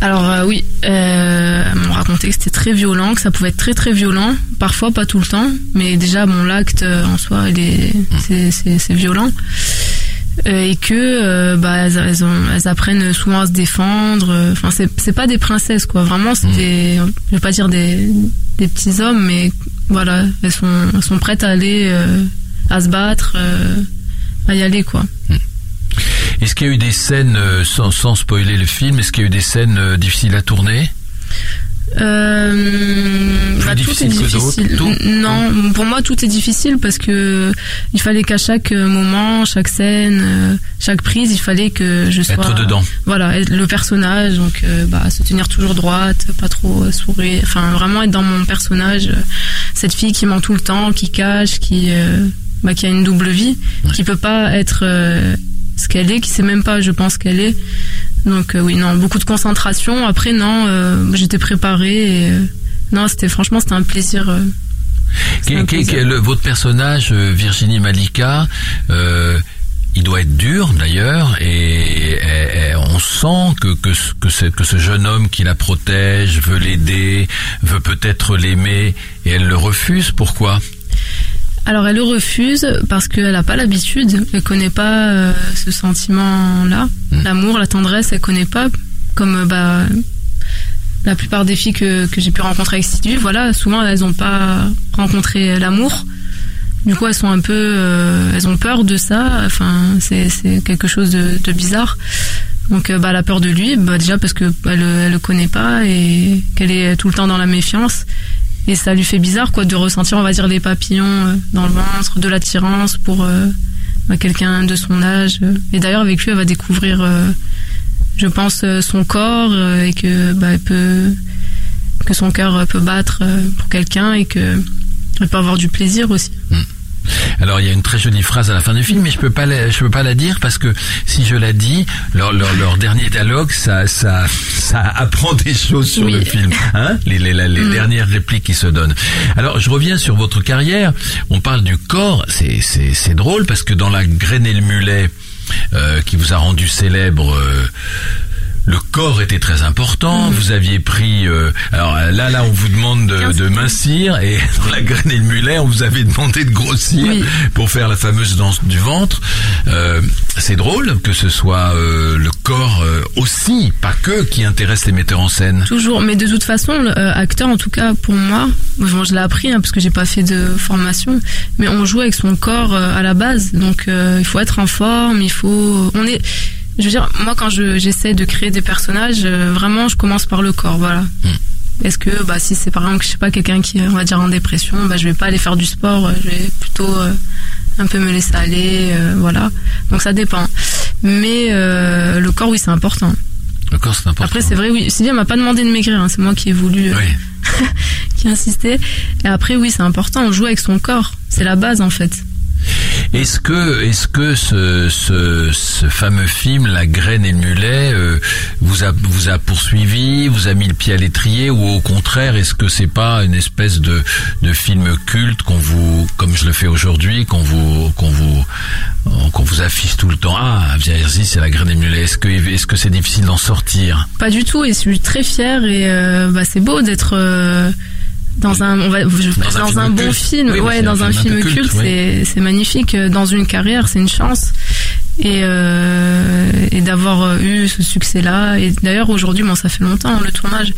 Alors euh, oui, euh, elles m'ont raconté que c'était très violent, que ça pouvait être très très violent, parfois pas tout le temps, mais déjà bon l'acte euh, en soi il est c'est c'est c'est violent. Euh, et que euh, bah elles, elles, ont- elles apprennent souvent à se défendre. euh, Enfin c'est c'est pas des princesses quoi, vraiment c'est des je vais pas dire des des petits hommes, mais voilà elles sont elles sont prêtes à aller euh, à se battre, euh, à y aller quoi. Est-ce qu'il y a eu des scènes, euh, sans, sans spoiler le film, est-ce qu'il y a eu des scènes euh, difficiles à tourner? Euh, bah, tout est difficile tout Non, pour moi tout est difficile parce que il fallait qu'à chaque moment, chaque scène, euh, chaque prise, il fallait que je sois Être dedans. Voilà, être le personnage, donc euh, bah, se tenir toujours droite, pas trop euh, sourire, enfin vraiment être dans mon personnage, euh, cette fille qui ment tout le temps, qui cache, qui euh, bah, qui a une double vie, qui peut pas être euh, ce qu'elle est, qui sait même pas, je pense qu'elle est. Donc euh, oui, non, beaucoup de concentration. Après, non, euh, j'étais préparée. Et, euh, non, c'était franchement, c'était un plaisir. votre personnage, Virginie Malika, euh, il doit être dur d'ailleurs, et, et- et on sent que, que, ce- que, ce, que ce jeune homme qui la protège veut l'aider, veut peut-être l'aimer, et elle le refuse. Pourquoi? Alors, elle le refuse parce qu'elle n'a pas l'habitude. Elle connaît pas euh, ce sentiment-là, l'amour, la tendresse. Elle connaît pas. Comme euh, bah la plupart des filles que, que j'ai pu rencontrer avec Sylvie, voilà, souvent elles n'ont pas rencontré l'amour. Du coup, elles sont un peu, euh, elles ont peur de ça. Enfin, c'est c'est quelque chose de, de bizarre. Donc, bah, elle a peur de lui, bah, déjà parce que elle, elle le connaît pas et qu'elle est tout le temps dans la méfiance. Et ça lui fait bizarre, quoi, de ressentir, on va dire, des papillons euh, dans le ventre, de l'attirance pour euh, bah, quelqu'un de son âge. Et d'ailleurs, avec lui, elle va découvrir, euh, je pense, son corps et que bah, elle peut, que son cœur peut battre pour quelqu'un et que elle peut avoir du plaisir aussi. Alors il y a une très jolie phrase à la fin du film, mais je peux pas la, je peux pas la dire parce que si je la dis, leur, leur, leur dernier dialogue, ça, ça, ça apprend des choses sur Oui. le film, hein les, les, les Mm. dernières répliques qui se donnent. Alors je reviens sur votre carrière. On parle du corps, c'est, c'est, c'est drôle parce que dans la graine et le mulet euh, qui vous a rendu célèbre. euh, le corps était très important. Vous aviez pris, euh, alors là, là, on vous demande de, de mincir et <laughs> dans la graine et le mulet, on vous avait demandé de grossir Oui. pour faire la fameuse danse du ventre. Euh, c'est drôle que ce soit euh, le corps euh, aussi, pas que, qui intéresse les metteurs en scène. Toujours, mais de toute façon, euh, acteur, en tout cas pour moi, bon, je l'ai appris hein, parce que j'ai pas fait de formation, mais on joue avec son corps euh, à la base, donc euh, il faut être en forme, il faut, on est, je veux dire, moi quand je j'essaie de créer des personnages, euh, vraiment, je commence par le corps, voilà. Est-ce que, bah, si c'est par exemple, je sais pas, quelqu'un qui est, on va dire, en dépression, bah, je vais pas aller faire du sport, euh, je vais plutôt euh, un peu me laisser aller, euh, voilà. Donc ça dépend. Mais le corps, oui, c'est important. Le corps, c'est important. Après, c'est vrai, oui. Sylvia m'a pas demandé de maigrir, hein, c'est moi qui ai voulu, Oui. <laughs> qui insisté. Et après, oui, c'est important, on joue avec son corps. C'est la base, en fait. Est-ce que, est-ce que ce, ce, fameux film, La graine et le mulet, euh, vous a, vous a poursuivi, vous a mis le pied à l'étrier, ou au contraire, est-ce que c'est pas une espèce de, de film culte qu'on vous, comme je le fais aujourd'hui, qu'on vous, vous, vous affiche tout le temps? Ah, Via Herzi, c'est La graine et le mulet. Est-ce que, est-ce c'est difficile d'en sortir? Pas du tout, et je suis très fière, et euh, bah, c'est beau d'être euh, dans un, on va, Dans un bon film, Oui, ouais, dans un un film culte, culte, c'est, c'est magnifique. Dans une carrière, c'est une chance. Et, euh, et d'avoir eu ce succès-là. Et d'ailleurs, aujourd'hui, bon, ça fait longtemps, hein, le tournage.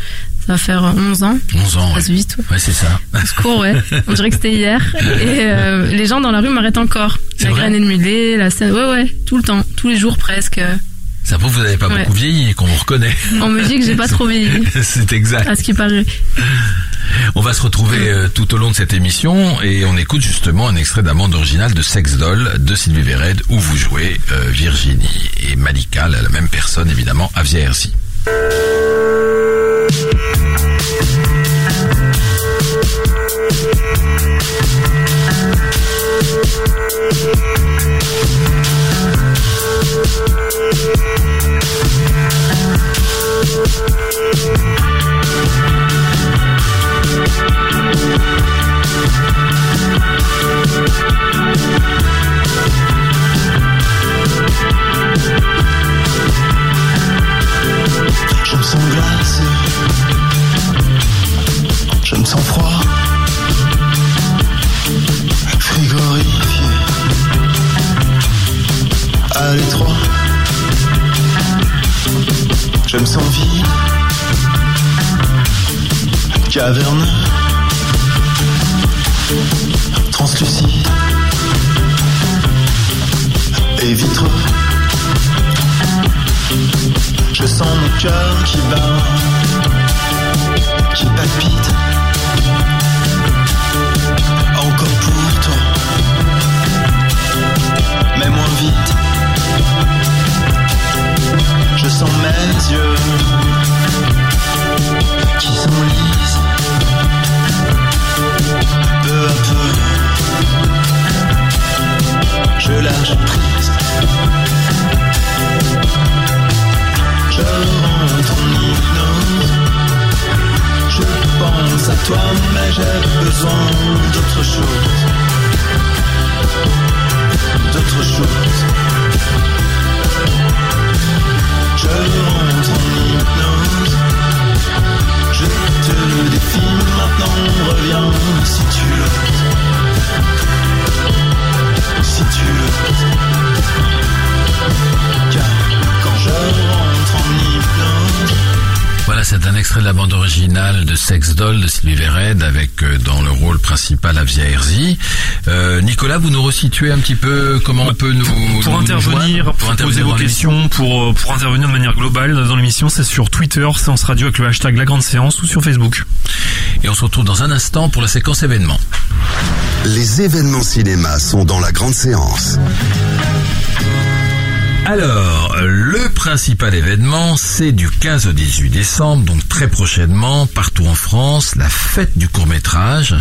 Ça va faire 11 ans. 11 ans. Ça Ouais, passe vite, ouais. Ouais, c'est ça. Court, ouais. On dirait que c'était hier. Et euh, <laughs> les gens dans la rue m'arrêtent encore. La graine et le mulet, la scène, ouais, ouais, tout le temps, tous les jours presque. Ça prouve que vous n'avez pas Ouais. beaucoup vieilli et qu'on vous reconnaît. On me dit que j'ai pas trop vieilli, <laughs> c'est exact. à ce qui paraît. On va se retrouver euh, tout au long de cette émission et on écoute justement un extrait d'un bande original de Sex Doll de Sylvie Vered où vous jouez euh, Virginie et Malika, la même personne évidemment, Avia Herzi. Caverneux. Translucide. Et vitreux. Je sens mon cœur qui bat, Je pense à toi, mais j'ai besoin d'autre chose. D'autre chose. Je rentre en hypnose. Je te défie maintenant, reviens si tu l'oses. Si tu l'oses. Voilà, c'est un extrait de la bande originale de Sex Doll de Sylvie Vered avec euh, dans le rôle principal Avia Herzi. Euh, Nicolas, vous nous resituez un petit peu comment on peut nous Pour nous intervenir, pour, poser vos questions, pour, euh, pour intervenir de manière globale dans l'émission, c'est sur Twitter, séance radio avec le hashtag la grande séance ou sur Facebook. Et on se retrouve dans un instant pour la séquence événement. Les événements cinéma sont dans la grande séance. Alors, le principal événement, c'est du 15 au 18 décembre, donc très prochainement, partout en France, la fête du court-métrage,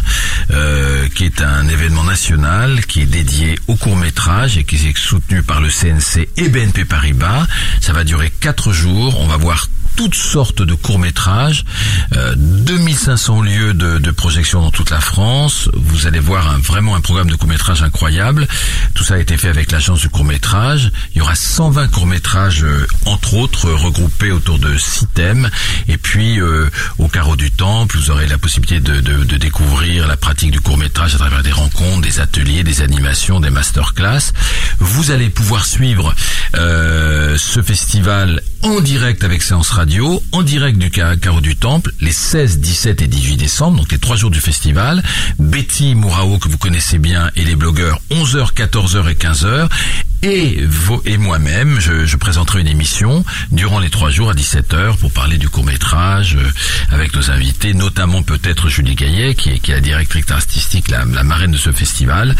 euh, qui est un événement national qui est dédié au court-métrage et qui est soutenu par le CNC et BNP Paribas. Ça va durer quatre jours. On va voir toutes sortes de courts-métrages, euh, 2500 lieux de, de projection dans toute la France. Vous allez voir un, vraiment un programme de courts-métrages incroyable. Tout ça a été fait avec l'agence du court-métrage. Il y aura 120 courts-métrages, euh, entre autres, regroupés autour de six thèmes. Et puis, euh, au carreau du temple, vous aurez la possibilité de, de- de découvrir la pratique du court-métrage à travers des rencontres, des ateliers, des animations, des masterclass. Vous allez pouvoir suivre euh, ce festival en direct avec Séance Radio, en direct du Ca- Carreau du Temple, les 16, 17 et 18 décembre, donc les trois jours du festival. Betty Mourao, que vous connaissez bien, et les blogueurs, 11h, 14h et 15h. Et, et moi-même, je, je présenterai une émission durant les trois jours à 17h pour parler du court-métrage euh, avec nos invités, notamment peut-être Julie Gaillet, qui est, qui est la directrice artistique, la, la marraine de ce festival.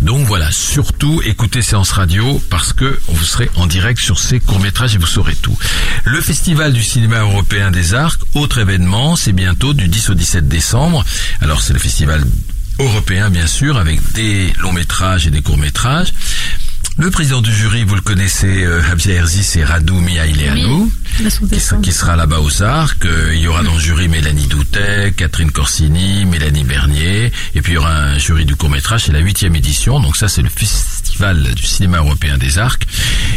Donc voilà, surtout écoutez Séance Radio parce que vous serez en direct sur ces courts-métrages et vous saurez tout. Le Festival du cinéma européen des arcs, autre événement, c'est bientôt du 10 au 17 décembre. Alors c'est le festival européen bien sûr avec des longs métrages et des courts métrages. Le président du jury, vous le connaissez, euh, Javier Herzi, c'est Radou source des qui, sera- sons. qui sera là-bas aux arcs. Euh, il y aura dans le jury Mélanie Doutet, Catherine Corsini, Mélanie Bernier, et puis il y aura un jury du court-métrage, c'est la huitième édition, donc ça c'est le festival du cinéma européen des arcs.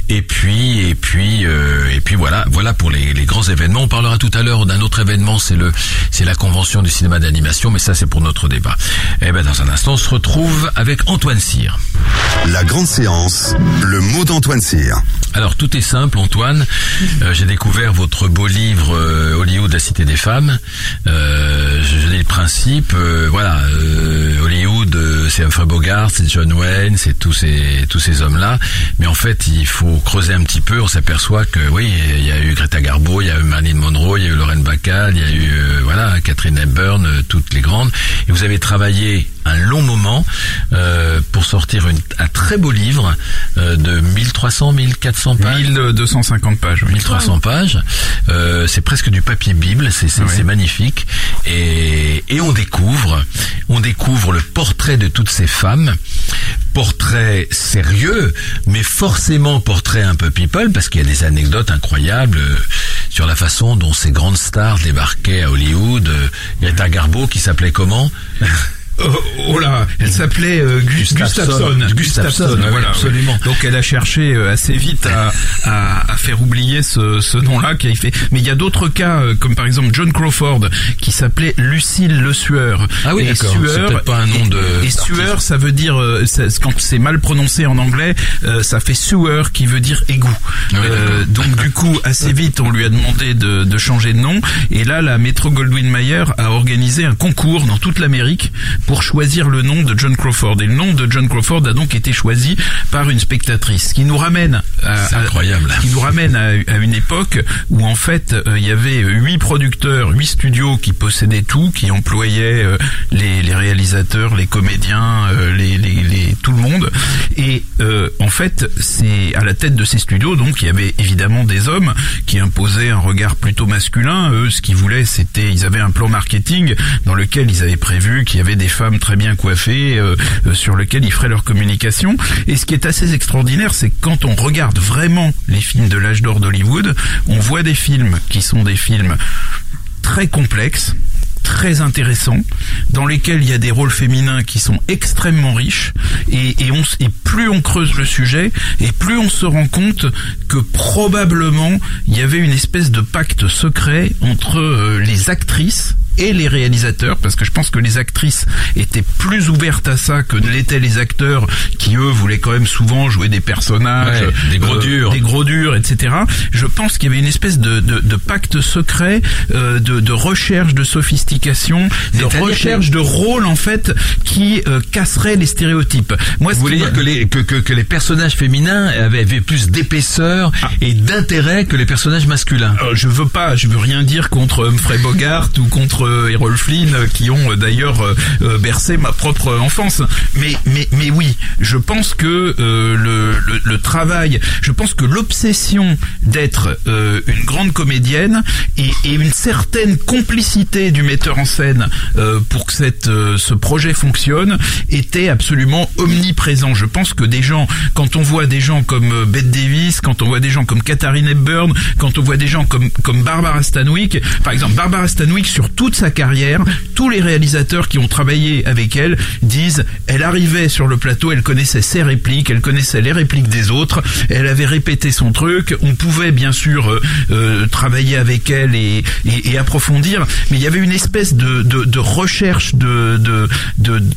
Et puis, et puis, euh, et puis voilà, voilà pour les, les grands événements. On parlera tout à l'heure d'un autre événement, c'est le, c'est la convention du cinéma d'animation, mais ça c'est pour notre débat. Et ben dans un instant, on se retrouve avec Antoine Cyr. La grande séance, le mot d'Antoine Cyr. Alors tout est simple, Antoine. Euh, J'ai découvert votre beau livre euh, Hollywood, la cité des femmes. Euh, je, je dis le principe. euh, voilà, euh, Hollywood, euh, c'est Humphrey Bogart, c'est John Wayne, c'est tous ces tous ces hommes-là. Mais en fait, il faut creuser un petit peu. On s'aperçoit que oui, il y a eu Greta Garbo, il y a eu Marilyn Monroe, il y a eu Lorraine Bacall, il y a eu euh, voilà Catherine Hepburn, euh, toutes les grandes. Et vous avez travaillé un long moment euh, pour sortir une, un très beau livre euh, de 1300, 1400 pages. 1250 pages. oui. 1300 pages. Euh, c'est presque du papier bible, c'est c'est magnifique. Et, et on découvre, on découvre le portrait de toutes ces femmes. Portrait sérieux, mais forcément portrait un peu people, parce qu'il y a des anecdotes incroyables euh, sur la façon dont ces grandes stars débarquaient à Hollywood. Euh, Greta Garbo, qui s'appelait comment? Oh, oh là, elle s'appelait euh, Gus- Gustafsson. Gustafsson. Gustafsson, oui, voilà, absolument. Donc elle a cherché euh, assez vite à, à, à faire oublier ce, ce nom-là qui a fait. Mais il y a d'autres cas, euh, comme par exemple John Crawford, qui s'appelait Lucille Le Sueur. Ah oui, d'accord. C'est Sueur, peut-être pas un nom de- Et, et Sueur, ça veut dire euh, ça- quand c'est mal prononcé en anglais, euh, ça fait sewer qui veut dire égout. Ah oui, Euh, donc du coup, assez vite, on lui a demandé de, de changer de nom. Et là, la Metro Goldwyn Mayer a organisé un concours dans toute l'Amérique pour choisir le nom de John Crawford. Et le nom de John Crawford a donc été choisi par une spectatrice, ce qui nous ramène à, C'est à- incroyable. qui nous ramène à, à une époque où en fait euh, il y avait huit producteurs, huit studios qui possédaient tout, qui employaient euh, les, les réalisateurs, les comédiens, euh, les, les, les- tout le monde. Et euh, en fait, c'est à la tête de ces studios, donc il y avait évidemment des hommes qui imposaient un regard plutôt masculin. Eux, ce qu'ils voulaient, c'était, ils avaient un plan marketing dans lequel ils avaient prévu qu'il y avait des femmes très bien coiffées, euh, euh, sur lequel ils feraient leur communication. Et ce qui est assez extraordinaire, c'est que quand on regarde vraiment les films de l'âge d'or d'Hollywood, on voit des films qui sont des films très complexes, très intéressants, dans lesquels il y a des rôles féminins qui sont extrêmement riches, et plus on creuse le sujet, et plus on se rend compte que probablement il y avait une espèce de pacte secret entre euh, les actrices et les réalisateurs, parce que je pense que les actrices étaient plus ouvertes à ça que ne l'étaient les acteurs, qui eux voulaient quand même souvent jouer des personnages, Ouais, des gros durs. des gros durs, etc. Je pense qu'il y avait une espèce de, de, de pacte secret, euh, de, de recherche de sophistication, de recherche de rôle en fait qui euh, casserait les stéréotypes. Moi, Vous voulez dire que les, que, que, que les personnages féminins avaient, avaient plus d'épaisseur Ah. et d'intérêt que les personnages masculins? Euh, je veux pas, je veux rien dire contre Humphrey Bogart ou contre euh, Errol Flynn euh, qui ont euh, d'ailleurs bercé ma propre enfance. Mais mais mais oui, je pense que euh, le, le, le travail, je pense que l'obsession d'être euh, une grande comédienne et, et une certaine complicité du metteur en scène euh, pour que cette, ce projet fonctionne était absolument omniprésent. Je pense que des gens, quand on voit des gens comme Bette Davis, quand on voit des gens comme Katharine Hepburn, quand on voit des gens comme, comme Barbara Stanwyck, par exemple Barbara Stanwyck sur toute sa carrière, tous les réalisateurs qui ont travaillé avec elle disent, elle arrivait sur le plateau, elle connaissait ses répliques, elle connaissait les répliques des autres, elle avait répété son truc, on pouvait bien sûr euh, euh, travailler avec elle et, et, et approfondir, mais il y avait une espèce de, de, de recherche, de,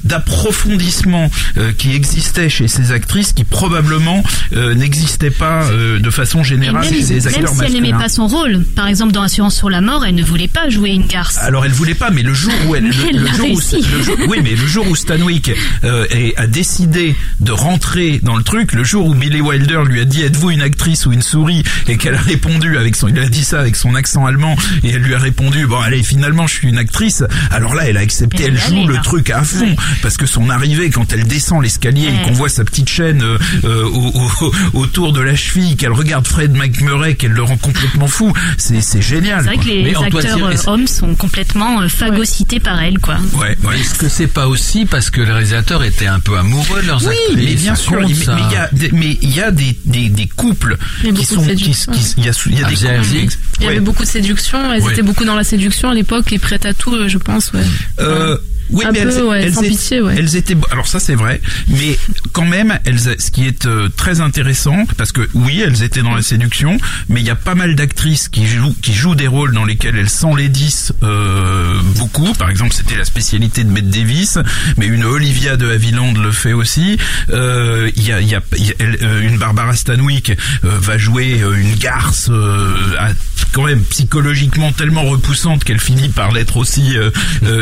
d'approfondissement euh, qui existait chez ces actrices qui probablement euh, n'existait pas euh, de façon Et générale même, chez les même acteurs si elle n'aimait pas son rôle, par exemple dans Assurance sur la mort, elle ne voulait pas jouer une garce. Alors elle voulait pas, mais le jour où elle, le, elle le l'a jour où, réussi. le jour- oui, mais le jour où Stanwyck euh, a décidé de rentrer dans le truc, le jour où Billy Wilder lui a dit êtes-vous une actrice ou une souris? Et qu'elle a répondu avec son, il a dit ça avec son accent allemand et elle lui a répondu bon allez finalement je suis une actrice. Alors là elle a accepté, Elle joue le là. truc à fond Ouais. parce que son arrivée quand elle descend l'escalier et qu'on voit sa petite chaîne euh, euh, au- au- autour de la cheville, qu'elle regarde Fred McMurray, qu'elle le rend complètement fou, c'est c'est génial. C'est vrai quoi. que les Mais acteurs euh, hommes sont complètement euh, phagocytés par elle, quoi. Ouais, ouais. Est-ce que c'est pas aussi parce que les réalisateurs étaient un peu amoureux de leurs Oui, actrices mais bien sûr, compte, mais il y a, des- mais il y a des, des, des couples Il y a qui de sont, qui, qui, séduction. il y a, il y a Ah, des couples. Il y avait beaucoup de séduction, elles Ouais. étaient beaucoup dans la séduction à l'époque et prêtes à tout, euh, je pense, ouais. Euh, oui, Un mais peu, elles, ouais, elles sans étaient- pitié, ouais. elles étaient, alors ça c'est vrai, mais quand même, elles, ce qui est euh, très intéressant, parce que oui, elles étaient dans la séduction, mais il y a pas mal d'actrices qui jouent, qui jouent des rôles dans lesquels elles s'enlaidissent euh, beaucoup. Par exemple, c'était la spécialité de Bette Davis, mais une Olivia de Havilland le fait aussi. Euh, Il y a, y a, y a- elle, euh, une Barbara Stanwyck euh, va jouer une garce euh, à- quand même psychologiquement tellement repoussante qu'elle finit par l'être aussi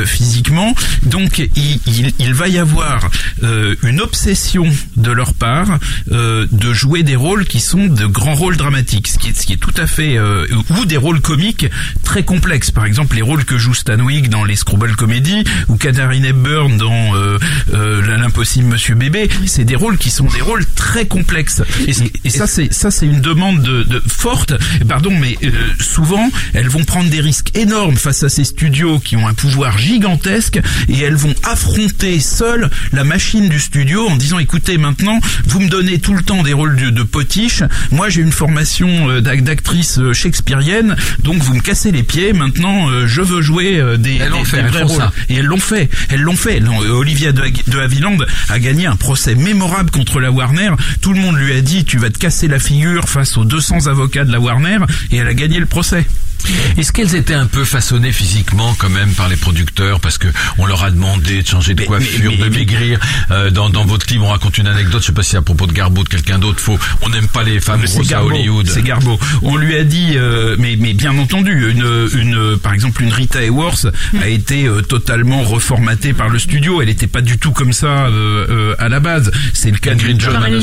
physiquement. Donc il, il, il va y avoir euh, une obsession de leur part euh, de jouer des rôles qui sont de grands rôles dramatiques, ce qui est, ce qui est tout à fait euh, ou des rôles comiques très complexes. Par exemple, les rôles que joue Stanwyck dans les Screwball Comedy ou Katharine Hepburn dans euh, euh, l'impossible Monsieur Bébé, c'est des rôles qui sont des rôles très complexes. Et, ça, c'est ça, c'est une demande de, de forte. Pardon, mais euh, souvent, elles vont prendre des risques énormes face à ces studios qui ont un pouvoir gigantesque et elles vont affronter seules la machine du studio en disant écoutez, maintenant, vous me donnez tout le temps des rôles de, de potiche. Moi, j'ai une formation euh, d'ac- d'actrice euh, shakespearienne, donc vous me cassez les pieds. Maintenant, euh, je veux jouer des, Elles des- fait, des vrais rôles. ça. Et elles l'ont fait. Elles l'ont fait. Olivia de, de Havilland a gagné un procès mémorable contre la Warner. Tout le monde lui a dit tu vas te casser la figure face aux 200 avocats de la Warner et elle a gagné le procès. Est-ce qu'elles étaient un peu façonnées physiquement quand même par les producteurs? Parce que on leur a demandé de changer de Mais- coiffure, mais- mais- de maigrir Euh, dans, dans votre clip, on raconte une anecdote, je sais pas si à propos de Garbo ou de quelqu'un d'autre. Faut, on n'aime pas les femmes grosses à. Hollywood. C'est Garbo. On lui a dit, euh, mais mais bien entendu, une une par exemple une Rita Hayworth a été euh, totalement reformatée par le studio. Elle n'était pas du tout comme ça euh, euh, à la base. C'est le cas Ingrid de- Bergman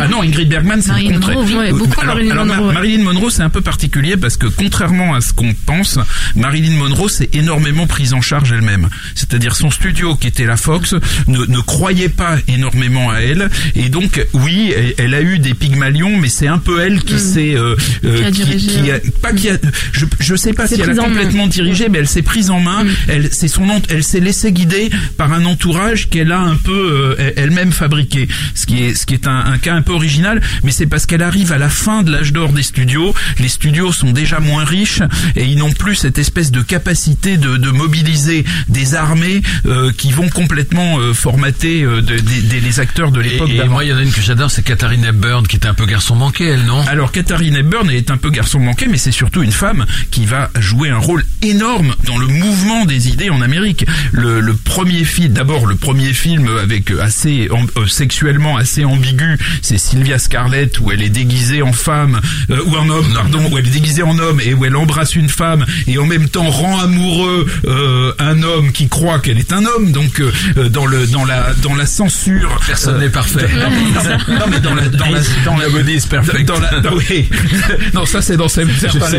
ah non, Ingrid Bergman, c'est le contraire. Ouais, beaucoup alors, Marilyn alors, Ma- Monroe, ouais. Marilyn Monroe, c'est un peu particulier parce que contrairement à ce qu'on pense, Marilyn Monroe s'est énormément prise en charge elle-même. C'est-à-dire son studio, qui était la Fox, ne, ne croyait pas énormément à elle. Et donc, oui, elle, elle a eu des pygmalions, mais c'est un peu elle qui s'est... euh, euh, Mm. Qui a dirigé, qui a- ouais. pas qui a, je, je sais pas si elle a complètement dirigé, mais elle s'est prise en main. Mm. Elle, c'est son, elle s'est laissée guider par un entourage qu'elle a un peu euh, elle-même fabriqué. Ce qui est, ce qui est un, un cas un peu original, mais c'est parce qu'elle arrive à la fin de l'âge d'or des studios. Les studios sont déjà moins riches et ils n'ont plus cette espèce de capacité de, de mobiliser des armées euh, qui vont complètement euh, formater euh, de- des- les acteurs de Et, l'époque. et d'avant. moi, il y en a une que j'adore, c'est Katharine Hepburn, qui était un peu garçon manqué, elle, non? Alors Katharine Hepburn elle est un peu garçon manqué, mais c'est surtout une femme qui va jouer un rôle énorme dans le mouvement des idées en Amérique. Le, le premier film, d'abord le premier film avec euh, assez euh, sexuellement assez ambigu, c'est Sylvia Scarlett où elle est déguisée en femme euh, ou en homme, pardon, où elle est déguisée en homme et où elle embrasse une femme et en même temps rend amoureux euh, un homme qui croit qu'elle est un homme. Donc euh, dans le dans la dans la censure, Personne n'est parfait. non, non, mais dans la dans la dans la is perfect. dans la dans- oui. <laughs> non ça c'est dans sais,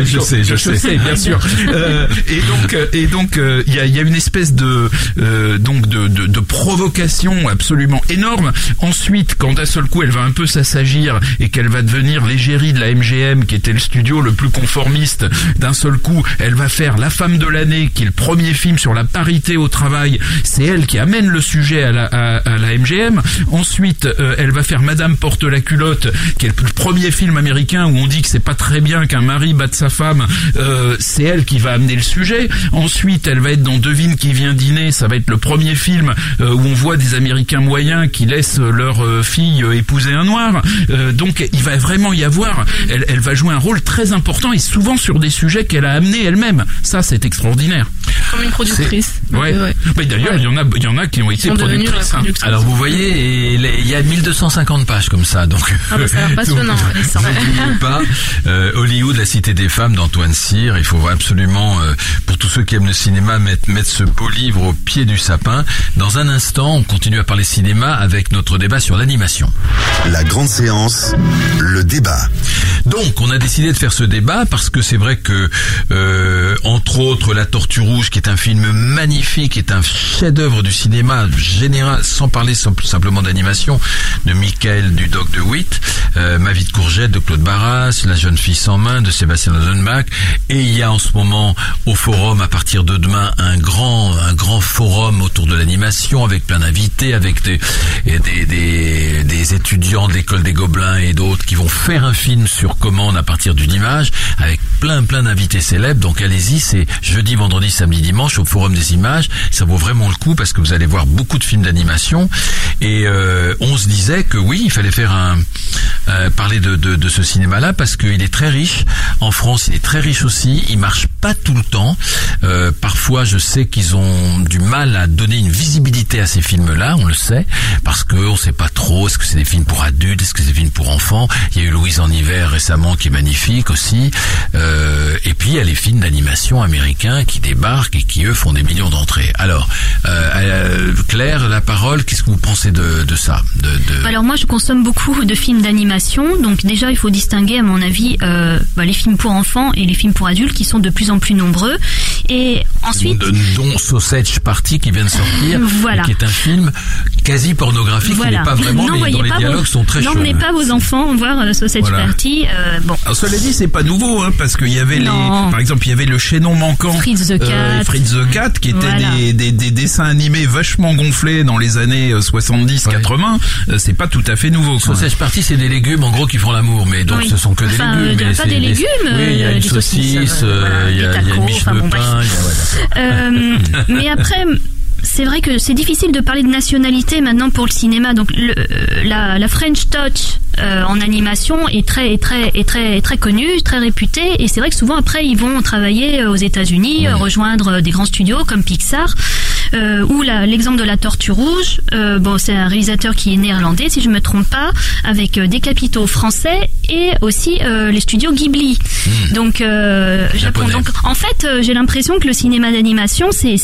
livres. je sais, je sais. bien sûr Euh, et donc euh, et donc euh, il y a il y a une espèce de euh, donc de, de de provocation absolument énorme ensuite quand d'un seul coup elle va un peu s'assagir et qu'elle va devenir l'égérie de la MGM qui était le studio le plus conformiste d'un seul coup elle va faire La femme de l'année qui est le premier film sur la parité au travail. C'est elle qui amène le sujet à la à, à la MGM ensuite euh, elle va faire Madame porte la culotte qui est le premier film américain où on dit que c'est pas très bien qu'un mari batte sa femme. Euh, c'est elle qui va amener le sujet. Ensuite elle va être dans Devine qui vient dîner. Ça va être le premier film euh, où on voit des Américains moyens qui laissent leur euh, fille épouser un noir. Donc il va vraiment y avoir elle, elle va jouer un rôle très important et souvent sur des sujets qu'elle a amenés elle-même. Ça c'est extraordinaire Comme une productrice. ouais, Donc, ouais. Mais d'ailleurs il y en a il y en a qui ont été productrices hein. productrice. Alors vous voyez, il y a 1250 pages comme ça, donc. Ah bah, ça <laughs> passionnant, donc. N'oubliez pas euh, Hollywood, la cité des femmes d'Antoine Cyr. Il faut absolument, euh, pour tous ceux qui aiment le cinéma, mettre, mettre ce beau livre au pied du sapin. Dans un instant, on continue à parler cinéma avec notre débat sur l'animation. La grande séance, le débat. Donc, on a décidé de faire ce débat parce que c'est vrai que, euh, entre autres, La Tortue Rouge, qui un film magnifique, est un chef-d'œuvre du cinéma général, sans parler sim- simplement d'animation, de Michael Dudoc de Witt, euh, de courgette de Claude Barras, La jeune fille sans main de Sébastien Rosenbach, et il y a en ce moment au forum, à partir de demain, un grand, un grand forum autour de l'animation avec plein d'invités, avec des, étudiants de l'école des Gobelins et d'autres qui vont faire un film sur commande à partir d'une image avec plein plein d'invités célèbres. Donc allez-y, c'est jeudi, vendredi, samedi, au Forum des images. Ça vaut vraiment le coup parce que vous allez voir beaucoup de films d'animation. Et euh, on se disait que oui, il fallait faire un euh, parler de, ce cinéma-là parce qu'il est très riche. En France, il est très riche aussi. Il marche pas tout le temps. Euh, parfois, je sais qu'ils ont du mal à donner une visibilité à ces films-là. On le sait parce que on sait pas trop. Est-ce que c'est des films pour adultes Est-ce que c'est des films pour enfants Il y a eu Louise en hiver récemment qui est magnifique aussi. Et puis il y a les films d'animation américains qui débarquent qui eux font des millions d'entrées. Alors, euh, euh, Claire, la parole. Qu'est-ce que vous pensez de, de ça de, de... Alors moi je consomme beaucoup de films d'animation, donc déjà il faut distinguer à mon avis euh, bah, les films pour enfants et les films pour adultes qui sont de plus en plus nombreux. Et ensuite, de dont Sausage Party qui vient de sortir, Voilà. qui est un film quasi pornographique. Il n'est pas vraiment, mais N'envoyez dont les pas dialogues vos, sont très n'emmenez pas vos enfants voir euh, Sausage Voilà. Party. euh, bon, Alors cela dit, c'est pas nouveau, hein, parce qu'il y avait Non. les, par exemple, il y avait le chaînon manquant, Fritz the euh, Cat. Fritz the Cat, qui étaient Voilà. des, des, des dessins animés vachement gonflés dans les années 70-80. Euh, c'est pas tout à fait nouveau. Quoi. Sausage Party, c'est des légumes en gros qui font l'amour, mais donc Oui. ce sont que des Enfin, légumes. euh, mais pas c'est des légumes, Oui, il y a euh, une des saucisses, saucisse, euh, euh, voilà, il y a, des une miche de bon, pain. ouais. Euh, <laughs> mais après, c'est vrai que c'est difficile de parler de nationalité maintenant pour le cinéma. Donc le- euh, la, la French Touch euh, en animation est très, est très, est très, très connue, très réputée. Et c'est vrai que souvent après ils vont travailler euh, aux États-Unis, rejoindre euh, des grands studios comme Pixar. Euh, ou l'exemple de la Tortue Rouge, euh, bon c'est un réalisateur qui est néerlandais si je me trompe pas, avec euh, des capitaux français et aussi euh, les studios Ghibli. Donc euh, Japon. Donc en fait, j'ai l'impression que le cinéma d'animation, c'est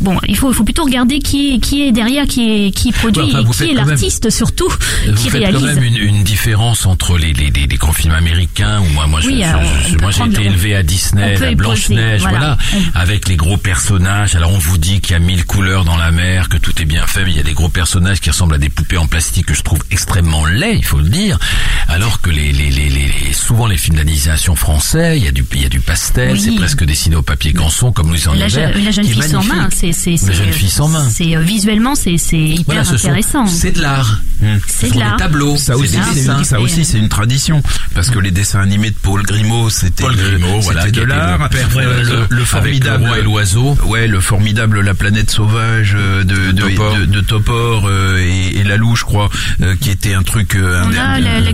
bon, il faut, il faut plutôt regarder qui est, qui est derrière, qui est, qui produit, Ouais, enfin, et qui est l'artiste surtout, Vous qui faites réalise. quand même une, une différence entre les, les, les, les grands films américains où moi, moi, Oui, je- je- moi j'ai été le- élevé à Disney, y Blanche Neige, voilà. avec les gros personnages. Alors on vous dit qu'il y a mille couleurs dans la mer, que tout est bien fait, mais il y a des gros personnages qui ressemblent à des poupées en plastique que je trouve extrêmement laids, il faut le dire. Alors que les, les, les, les, les- souvent les films d'animation français, il y a du, il y a du pastel, Oui. c'est presque dessiné au papier canson comme Louise en La, hiver, je- la jeune fille sans main, c'est c'est La c'est jeune fille sans main. c'est visuellement c'est c'est hyper Voilà, ce sont- intéressant. c'est de l'art. C'est Ce de l'art. des tableaux, Ça c'est aussi, c'est ça aussi, c'est une tradition parce que les dessins animés de Paul Grimaud, c'était Paul de- Grimaud, voilà, de l'art. le le, le avec formidable le roi et l'oiseau. Ouais, le formidable La planète sauvage euh, de de, Topor. de, de Topor euh, et, et Lalou, je crois, euh, qui était un truc. un- On a la, la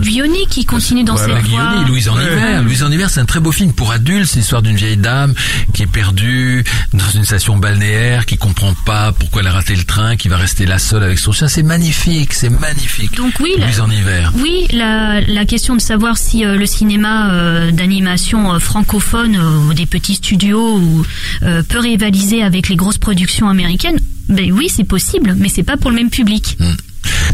qui continue dans Voilà, cette voie. Louise en hiver. Louise en hiver, c'est un très beau film pour adultes. C'est l'histoire d'une vieille dame qui est perdue dans une station balnéaire, qui comprend pas pourquoi elle a raté le train, qui va rester là seule avec son chien. C'est magnifique, c'est magnifique. Donc oui, la- Louise en hiver. Oui, la, la question de savoir si euh, le cinéma euh, d'animation euh, francophone euh, ou des petits studios ou, euh, peut rivaliser avec les grosses productions américaines, ben oui, c'est possible, mais c'est pas pour le même public.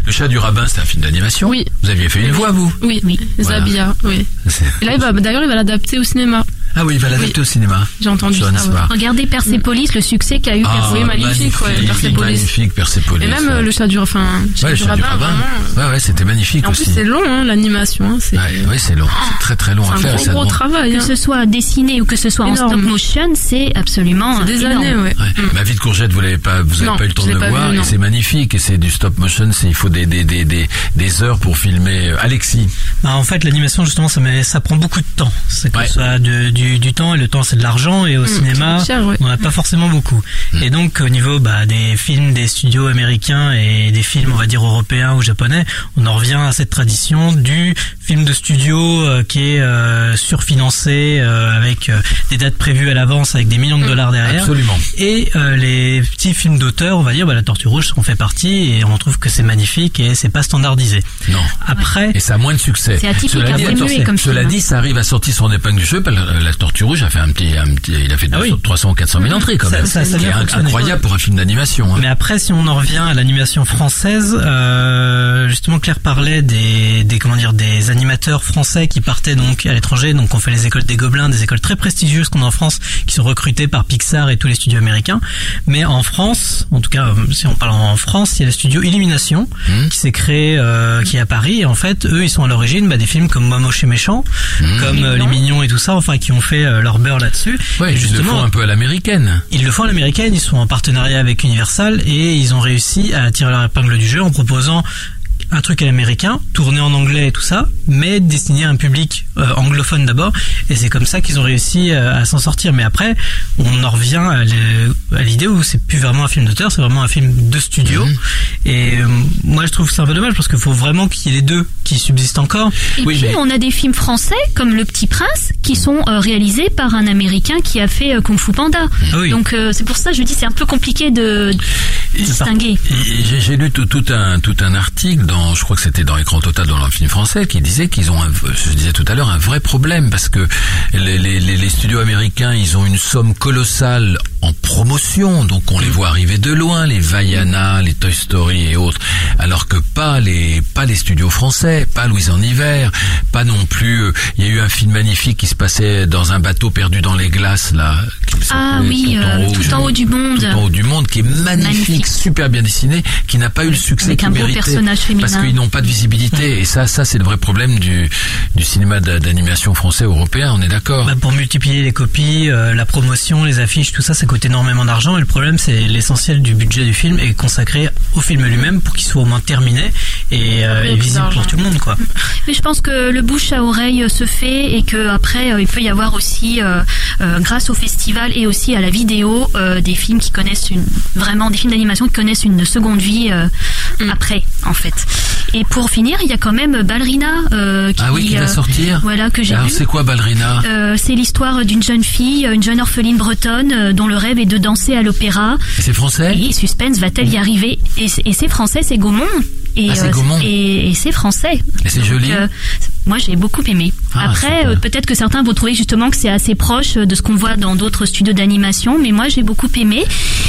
Le chat du rabbin, c'est un film d'animation. Oui. Vous aviez fait une voix, vous. Oui, Voilà. Zabia, oui. <laughs> Et là, il va, d'ailleurs, il va l'adapter au cinéma. Ah oui, il va l'adapter au cinéma. J'ai entendu ça. Ouais. Regardez Persepolis, le succès qu'a eu Ah, oui, Persepolis. magnifique, ouais, Persepolis. magnifique, Persepolis. Et même euh, le chat du, enfin, chat Ouais, le du vraiment. Ouais, ouais, c'était magnifique Et en plus, aussi. c'est long, hein, l'animation. Hein, c'est Ouais, ouais, c'est long. C'est très très long c'est à un faire. gros, ça gros travail. Que hein. ce soit dessiné ou que ce soit en stop motion, c'est absolument C'est des énorme. années, ouais. Ouais. Mm. Ma vie de courgette, vous l'avez pas, vous avez Non, pas eu le temps de le voir, vu, et non. c'est magnifique, et c'est du stop motion, c'est, il faut des, des, des, des, des heures pour filmer. Euh, Alexis. Bah, en fait, l'animation, justement, ça, ça prend beaucoup de temps. C'est soit de- du, du temps, et le temps, c'est de l'argent, et au cinéma, cher, ouais. on n'a pas forcément beaucoup. Et donc, au niveau bah, des films des studios américains et des films, on va dire, européens ou japonais, on en revient à cette tradition du film de studio euh, qui est euh, surfinancé, euh, avec euh, des dates prévues à l'avance, avec des millions de dollars derrière. Absolument. Et euh, les petits films d'auteur, on va dire, bah, la Tortue Rouge en fait partie, et on trouve que c'est magnifique, et c'est pas standardisé. Non. Après, Et ça a moins de succès. C'est atypique, Cela dit, muet comme cela film. dit, ça arrive à sortir son épingle du jeu. La, la Tortue Rouge a fait un petit, un petit il a fait Ah 200, oui. 300 ou 400 000 entrées quand Ça- même. ça- ça Ce qui vient est fonctionner. incroyable pour un film d'animation. hein. Mais après, si on en revient à l'animation française, euh, justement, Claire parlait des, des comment dire, des animateurs français qui partaient donc à l'étranger. Donc, on fait les écoles des Gobelins, des écoles très prestigieuses qu'on a en France, qui sont recrutées par Pixar et tous les studios américains. Mais en France, en tout cas, euh, si on parle en France, il y a le studio Illumination Mmh. qui s'est créé, euh, qui est à Paris. Et en fait, eux, ils sont à l'origine bah, des films comme Moi moche et méchant, Mmh. comme euh, Les Mignons et tout ça. Enfin, qui ont fait euh, leur beurre là-dessus. Ouais, Et ils le font un peu à l'américaine. ils le font à l'américaine, ils sont en partenariat avec Universal et ils ont réussi à tirer leur épingle du jeu en proposant un truc à l'américain, tourné en anglais et tout ça, mais destiné à un public euh, anglophone d'abord. Et c'est comme ça qu'ils ont réussi euh, à s'en sortir. Mais après, on en revient à l'idée où c'est plus vraiment un film d'auteur, c'est vraiment un film de studio. Mhm. Et euh, moi, je trouve que c'est un peu dommage parce qu'il faut vraiment qu'il y ait les deux qui subsistent encore. Et Oui, puis mais- on a des films français comme Le Petit Prince qui sont euh, réalisés par un Américain qui a fait euh, Kung Fu Panda. Ah oui. Donc euh, c'est pour ça que je dis c'est un peu compliqué de distinguer. J'ai j'ai lu tout, tout un tout un article dans, je crois que c'était dans Écran Total dans le film français, qui disait qu'ils ont, un, je disais tout à l'heure, un vrai problème parce que les, les, les, les studios américains, ils ont une somme colossale en promotion, donc on les voit arriver de loin, les Vaiana, les Toy Story et autres, alors que pas les pas les studios français, pas Louise en hiver, pas non plus. euh, Il y a eu un film magnifique qui se passait dans un bateau perdu dans les glaces là. qui Ah oui, Tout en euh, haut, Tout je- en haut du monde. Tout en haut du monde, qui est magnifique, Magnifique. super bien dessiné, qui n'a pas eu le succès Avec un beau méritait. personnage féminin. Parce qu'ils n'ont pas de visibilité. Et ça, ça c'est le vrai problème du, du cinéma d'a- d'animation français européen, on est d'accord. Bah, pour multiplier les copies, euh, la promotion, les affiches, tout ça, ça coûte énormément d'argent. Et le problème, c'est l'essentiel du budget du film est consacré au film lui-même pour qu'il soit au moins terminé et, euh, et visible pour tout le monde, quoi. Mais je pense que le bouche à oreille se fait et que après euh, il peut y avoir aussi, euh, euh, grâce au festival et aussi à la vidéo, euh, des films qui connaissent une vraiment des films d'animation qui connaissent une seconde vie euh, Mm. après en fait. Et pour finir, il y a quand même Ballerina euh, qui, ah oui, qui euh, va sortir. Voilà que j'ai Alors c'est quoi Ballerina Euh, c'est l'histoire d'une jeune fille, une jeune orpheline bretonne euh, dont le rêve est de danser à l'opéra. C'est français Et suspense, va-t-elle y arriver Et, c'est- et c'est français, c'est Gaumont. Et, Ah, c'est euh, Gaumont. et, et c'est français. Et c'est joli euh, moi, j'ai beaucoup aimé. Ah, Après, euh, peut-être que certains vont trouver justement que c'est assez proche de ce qu'on voit dans d'autres studios d'animation, mais moi, j'ai beaucoup aimé.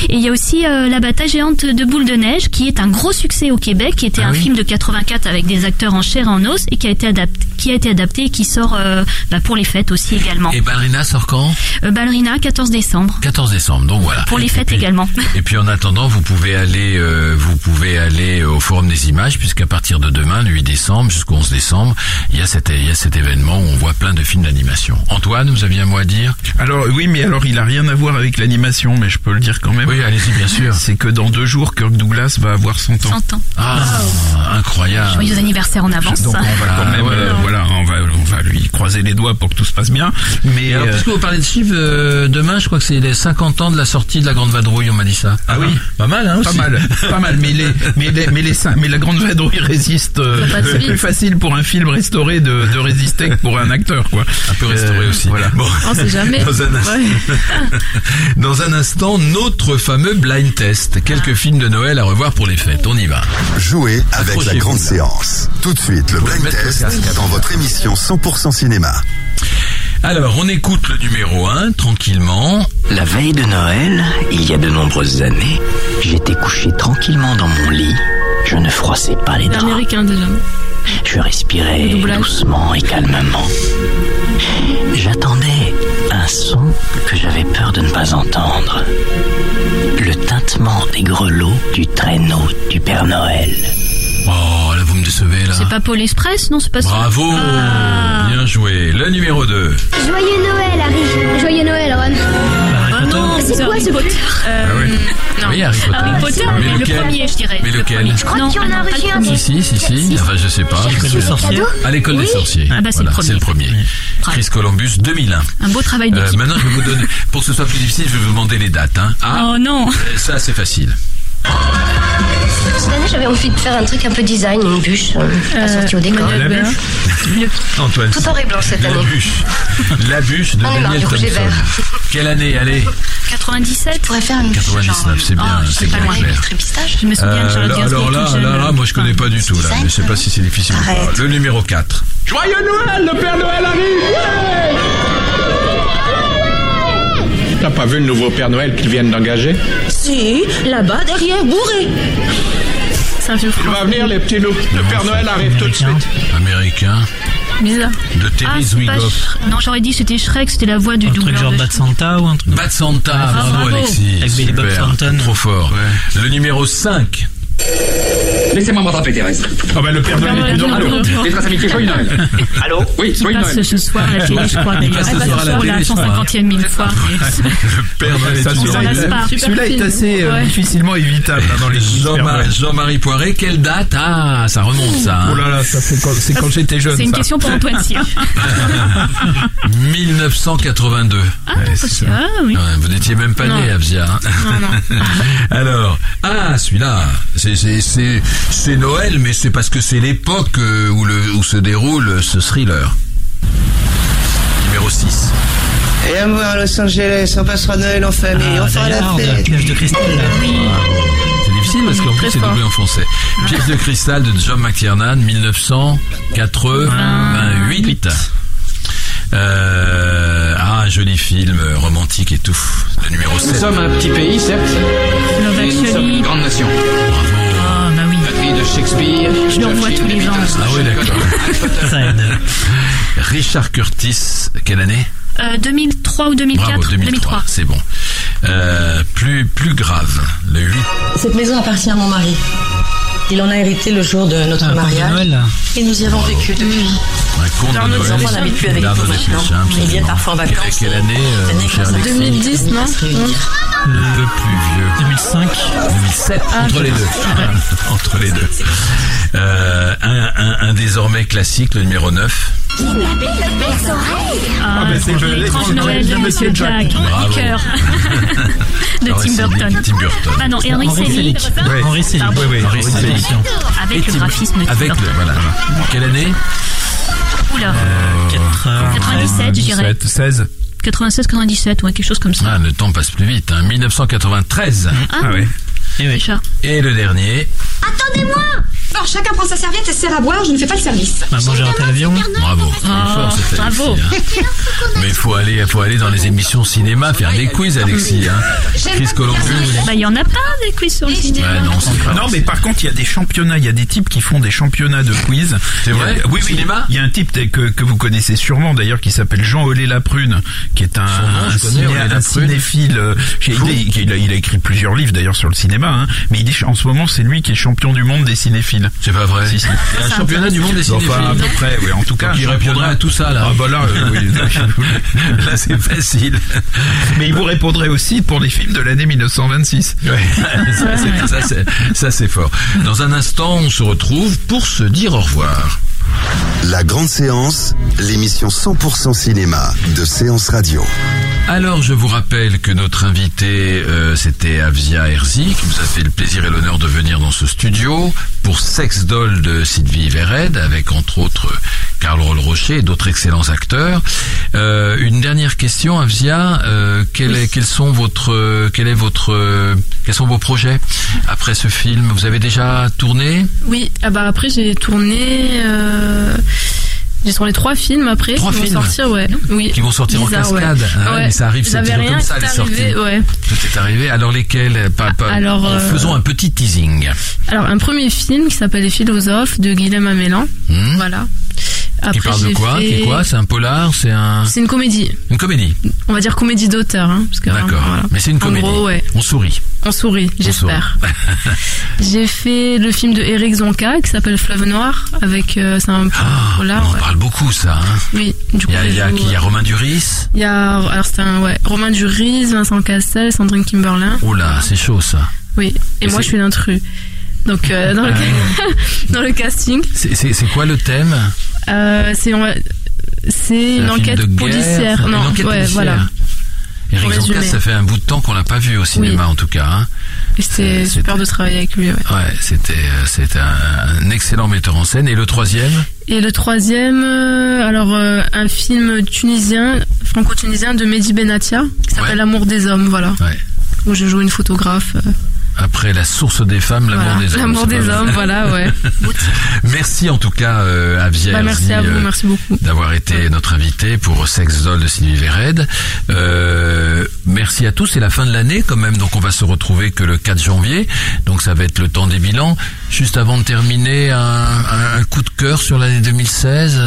Et il y a aussi euh, La bataille géante de boules de neige, qui est un gros succès au Québec, qui était Ah un oui film de 84 avec des acteurs en chair et en os, et qui a été adapté, qui a été adapté et qui sort euh, bah, pour les fêtes aussi également. Et Ballerina sort quand? Euh, Ballerina, 14 décembre. 14 décembre, donc voilà. Pour les Et fêtes puis- également. Et puis en attendant, vous pouvez aller, euh, vous pouvez aller au Forum des Images, puisqu'à partir de demain, le 8 décembre jusqu'au 11 décembre, il y a cet, il y a cet événement où on voit plein de films d'animation. Antoine, vous aviez un mot à dire? Alors oui, mais alors il a rien à voir avec l'animation, mais je peux le dire quand même. Oui, allez-y, bien sûr. <laughs> C'est que dans deux jours, Kirk Douglas va avoir 100 ans. 100 ans. Ah, incroyable. Joyeux anniversaire en avance. Donc on va quand même ouais, euh. Voilà, on va, on va lui croiser les doigts pour que tout se passe bien. Mais Et alors, euh, puisque vous parlez de chiffres, euh, demain, je crois que c'est les 50 ans de la sortie de la Grande Vadrouille, on m'a dit ça. Ah oui. Pas mal, hein, Pas aussi. mal, <laughs> pas mal, mais les, mais les, mais les, mais la grande vadrouille résiste. euh, passe vite. plus facile pour un film restauré de, de résister que pour un acteur, quoi. Un peu restauré Euh, aussi. Voilà. Bon. On sait jamais. Dans un, Ouais. <laughs> dans un instant, notre fameux blind test. Quelques films de Noël à revoir pour les fêtes. On y va. Jouez avec la grande là. séance. Tout de suite, le blind le test votre émission 100% cinéma. Alors, on écoute le numéro 1, tranquillement. La veille de Noël, il y a de nombreuses années, j'étais couché tranquillement dans mon lit. Je ne froissais pas les draps. Américain déjà. Je respirais doucement et calmement. J'attendais un son que j'avais peur de ne pas entendre. Le tintement des grelots du traîneau du Père Noël. Oh, là, vous me décevez, là. C'est pas Paul Express, non C'est pas ça Bravo Ah. Bien joué. Le numéro 2. Joyeux Noël, Harry. Joyeux Noël, Ron. Ah non, C'est quoi Harry ce Potter. Euh, Ah oui. Non. Oui, Harry Potter. Harry Potter, Mais mais le lequel premier, je dirais. Mais Le lequel premier. Je crois Non, qu'il y en a ah reçu le un, Si, si, si, si. Enfin, je sais pas. À l'école des sorciers. Ah bah, c'est le Voilà, premier. c'est le premier. Chris Columbus 2001. Un beau travail Euh, d'équipe. maintenant, je vais vous donner, pour que ce soit plus difficile, je vais vous demander les dates. Hein. Ah, Oh non euh, ça, c'est facile. Cette année, j'avais envie de faire un truc un peu design, une bûche euh, assortie au décor. La bûche. Antoine. Tout en et blanc cette La année. bûche. La bûche de On marre Daniel Thompson. Quelle année Allez, 97 Je pourrais faire une bûche 99, c'est bien, oh, c'est pas bien loin, clair. Je me souviens que Euh, dû alors là, là, là, moi je connais pas du tout là, mais je sais pas si c'est difficile ou pas. Arrête. Le numéro 4. Joyeux Noël, le Père Noël arrive. T'as pas vu le nouveau Père Noël qu'ils viennent d'engager Si, là-bas, derrière, bourré. Un Il va venir, les petits loups. Le Père Noël arrive tout de suite. Américain bizarre. de Ah, pas Zwigoff. Sh- Non, j'aurais dit c'était Shrek, c'était la voix du Un truc doubleur genre de Bad Shrek. Santa ou un truc. Bad Santa, bravo, bravo. Alexis. Avec Billy Bob super, Thornton. Trop fort. Le numéro 5. Laissez-moi m'attraper, Thérèse. Ah bah le Père Noël est plus dans Allô. l'eau. Les amitiés, joyeux Noël. Allô Oui, Qui joyeux passe Noël. ce soir à la télé, je crois. Il passe ce soir à la Pour télé, la je crois. 150e mille fois. Le Père Ça, est celui-là, est Super assez euh, difficilement évitable hein, dans les Jean-Marie Jean-Marie Poiré, quelle date? Ah, ça remonte ça. hein. Oh là là, ça c'est quand, c'est quand j'étais jeune. C'est une ça. question pour Antoine <laughs> Cyr. 1982. Ah, Ouais, non, c'est possible. ça. Ah, oui. Ouais, vous n'étiez même pas né, Abzia. hein. Non, non. <laughs> Alors, ah, celui-là, c'est Noël, mais c'est parce que c'est l'époque euh, où le où se déroule ce thriller. Numéro 6. Et à voir à Los Angeles, on passera Noël en famille, on fera la fête. piège de cristal. C'est difficile parce qu'en plus c'est doublé en français. Pièce de cristal de John McTiernan, 1988. Euh, ah, un joli film euh, romantique et tout. Le numéro Nous 7. sommes un petit pays, certes, mais nous sommes une grande nation. Ah, de Shakespeare. Je le revois tous les ans. Ah oui, d'accord. <laughs> Richard Curtis, quelle année Euh, 2003 ou 2004 Bravo, 2003, c'est bon. Euh, plus plus grave, le 8. Cette maison appartient à mon mari. Il en a hérité le jour de notre de mariage. Noël. Et nous y avons vécu depuis. Un conte de Noël. enfants n'habitent plus avec Garde nous des maintenant. Ils viennent parfois en vacances. Et quelle année, euh, mon cher Alexis 2010, non Un peu plus vieux. 2005. 2007, entre les deux. <laughs> entre les deux. Euh, un, un, un désormais classique, le numéro 9. Ah, mais c'est le- l'étrange Noël de Monsieur Jack. Cœur. <laughs> de Tim Burton. Tim Burton. Bah non, et Henri Henri Selick. Henri Selick. Oui, oui, Selick. Avec le graphisme de Tim Avec le, Burton. voilà. Quelle année Oula. Euh, 97, je dirais. 17, 16. 96, 97, ouais, quelque chose comme ça. Ah, le temps passe plus vite. Hein. 1993. Ah, Ah ouais. Et oui. Et le dernier. Attendez-moi Bon, chacun prend sa serviette et se sert à boire, je ne fais pas le service. Maman, j'ai raté l'avion. Bravo. Fort, cette bravo. Hein. Mais il faut aller, faut aller dans les émissions cinéma faire des quiz, Alexis. Hein. Chris Columbus. Bah, il y en a pas des quiz sur le cinéma. Non, c'est pas Non, mais par contre, il y a des championnats, il y a des types qui font des championnats de quiz. C'est a- vrai Oui, oui. Cinéma Il y a un type que, que vous connaissez sûrement d'ailleurs qui s'appelle Jean Olé Laprune, qui est un, Son nom, je un, connais, ciné- Olé un Laprune. cinéphile. euh, il, a, il a écrit plusieurs livres d'ailleurs sur le cinéma, hein, mais il est, en ce moment, c'est lui qui est champion du monde des cinéphiles. C'est pas vrai. Si, si. Il y a un championnat du monde des cinéphiles. Enfin, à peu près, oui. En tout cas, il répondrait à tout ça, là. Ah bah là, euh, oui. <laughs> <laughs> Là, c'est facile. Mais il vous répondrait aussi pour les films de l'année 1926. Ouais. <laughs> ça, c'est fort. Dans un instant, on se retrouve pour se dire au revoir. La grande séance, l'émission 100% cinéma de Séance Radio. Alors, je vous rappelle que notre invité, euh, c'était Avzia Herzi, qui nous a fait le plaisir et l'honneur de venir dans ce studio pour Sex Doll de Sylvie Vered, avec entre autres Karl Rocher et d'autres excellents acteurs. Euh, une dernière question, Avzia, euh, quel est, quels sont votre, quel est votre, euh, quels sont vos projets après ce film? Vous avez déjà tourné? Oui, ah bah après j'ai tourné. Euh... J'ai tourné trois films après Trois qui films vont sortir, ouais. Oui. Qui vont sortir Bizarre, en cascade. ouais. Ah ouais, mais ça arrive, c'est comme ça les sorties. arrivé, ouais. Tout est arrivé. Alors lesquels? Pas, pas, Alors, euh, Faisons un petit teasing. Alors un premier film qui s'appelle Les philosophes de Guilhem Amélan. Hmm. Voilà. Qui Après, parle de quoi fait- Qui est quoi C'est un polar C'est un C'est une comédie. une comédie. On va dire comédie d'auteur, hein, parce que D'accord. voilà. Mais c'est une En comédie. gros, ouais. On sourit. On sourit, j'espère. <laughs> J'ai fait le film de Eric Zonka qui s'appelle Fleuve Noir avec euh, c'est un polar. Ah, On en ouais. parle beaucoup ça. Hein. Oui, du coup. Il y a, il y a, joue, qui Il y a euh, Romain Duris. Il y a alors c'est un ouais Romain Duris, Vincent Cassel, Sandrine Kimberlin. Oh là, c'est chaud ça. Oui. Et, Et moi je suis l'intrus. Donc euh, dans, le Ah. <laughs> dans le casting, c'est quoi le thème? Euh, c'est une un enquête guerre policière. Non, Une enquête ouais, policière. voilà. Eric résumer. ça fait un bout de temps qu'on l'a pas vu au cinéma Oui. en tout cas. Hein. C'était super de travailler avec lui. Ouais. Ouais, c'était euh, c'était un, un excellent metteur en scène. Et le troisième? Et le troisième, euh, alors euh, un film tunisien, franco-tunisien de Mehdi Benatia, qui s'appelle L'amour des hommes, voilà. Ouais. Où je joue une photographe. euh, Après la source des femmes, l'amour voilà. des hommes. L'amour des hommes, voilà, ouais. <laughs> Merci en tout cas euh, à Vierge Bah, merci à vous, merci beaucoup. d'avoir été notre invité pour Sex Doll de Sylvie Vered. Euh, merci à tous, c'est la fin de l'année quand même, donc on va se retrouver que le 4 janvier, donc ça va être le temps des bilans. Juste avant de terminer, un, un- un coup de cœur sur l'année 2016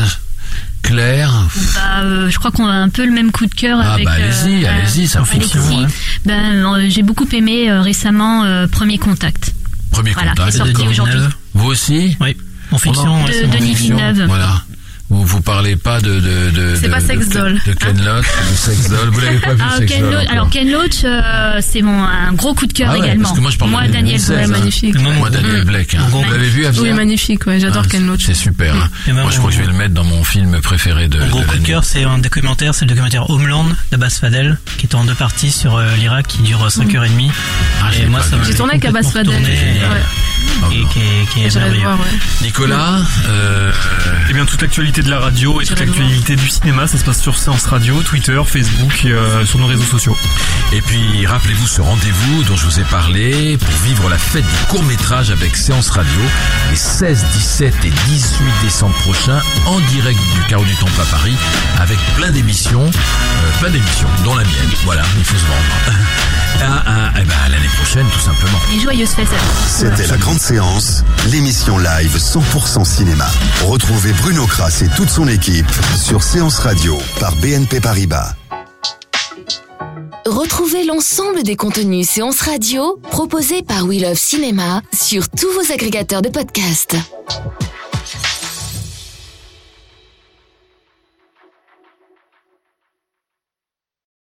Claire Bah, euh, je crois qu'on a un peu le même coup de cœur Ah avec. bah allez-y, euh, allez-y, ça Alexis. fonctionne. hein. Ben, euh, j'ai beaucoup aimé euh, récemment euh, Premier Contact. Premier Voilà, contact. qui est sorti aujourd'hui. Vous aussi Oui, en fiction. Oh. De récemment. Denis Fiction, Villeneuve. Voilà. Vous vous parlez pas de de de C'est de- pas Sex Doll. de Ken Loach, de Sex Doll. Vous l'avez pas vu Ah, Sex Ken Doll Loach, alors Ken Loach, euh, c'est mon un gros coup de cœur Ah ouais, également. parce que moi, je parle de Daniel 2016, Blake. hein. magnifique. Et moi, Moi, Daniel Blake. Hein. Vous l'avez vu, Oui, magnifique, ouais, j'adore Ah, Ken Loach. C'est super. hein. Et moi, Moi, je crois que je vais le mettre dans mon film préféré de, Mon gros de coup de cœur, c'est un documentaire, c'est le documentaire Homeland d'Abbas Fadel, qui est en deux parties sur euh, l'Irak, qui dure 5h30. Ah, je et l'ai moi, pas ça vu. m'a J'ai tourné avec Abbas Fadel. Et qui est, le merveilleux. Nicolas, euh, Eh bien, toute l'actualité de la radio et toute l'actualité du cinéma, ça se passe sur Séance Radio, Twitter, Facebook, euh, sur nos réseaux sociaux. et puis rappelez-vous ce rendez-vous dont je vous ai parlé pour vivre la fête du court métrage avec Séance Radio les 16, 17 et 18 décembre prochains en direct du Carreau du Temple à Paris avec plein d'émissions, euh, plein d'émissions, dont la mienne. Voilà, il faut se vendre. <laughs> Ah, ah, eh ben, à l'année prochaine, tout simplement. Et joyeuse fête à tous. C'était la grande séance, l'émission live 100% cinéma. Retrouvez Bruno Kras et toute son équipe sur Séance Radio par BNP Paribas. Retrouvez l'ensemble des contenus séances radio proposés par We Love Cinéma sur tous vos agrégateurs de podcasts.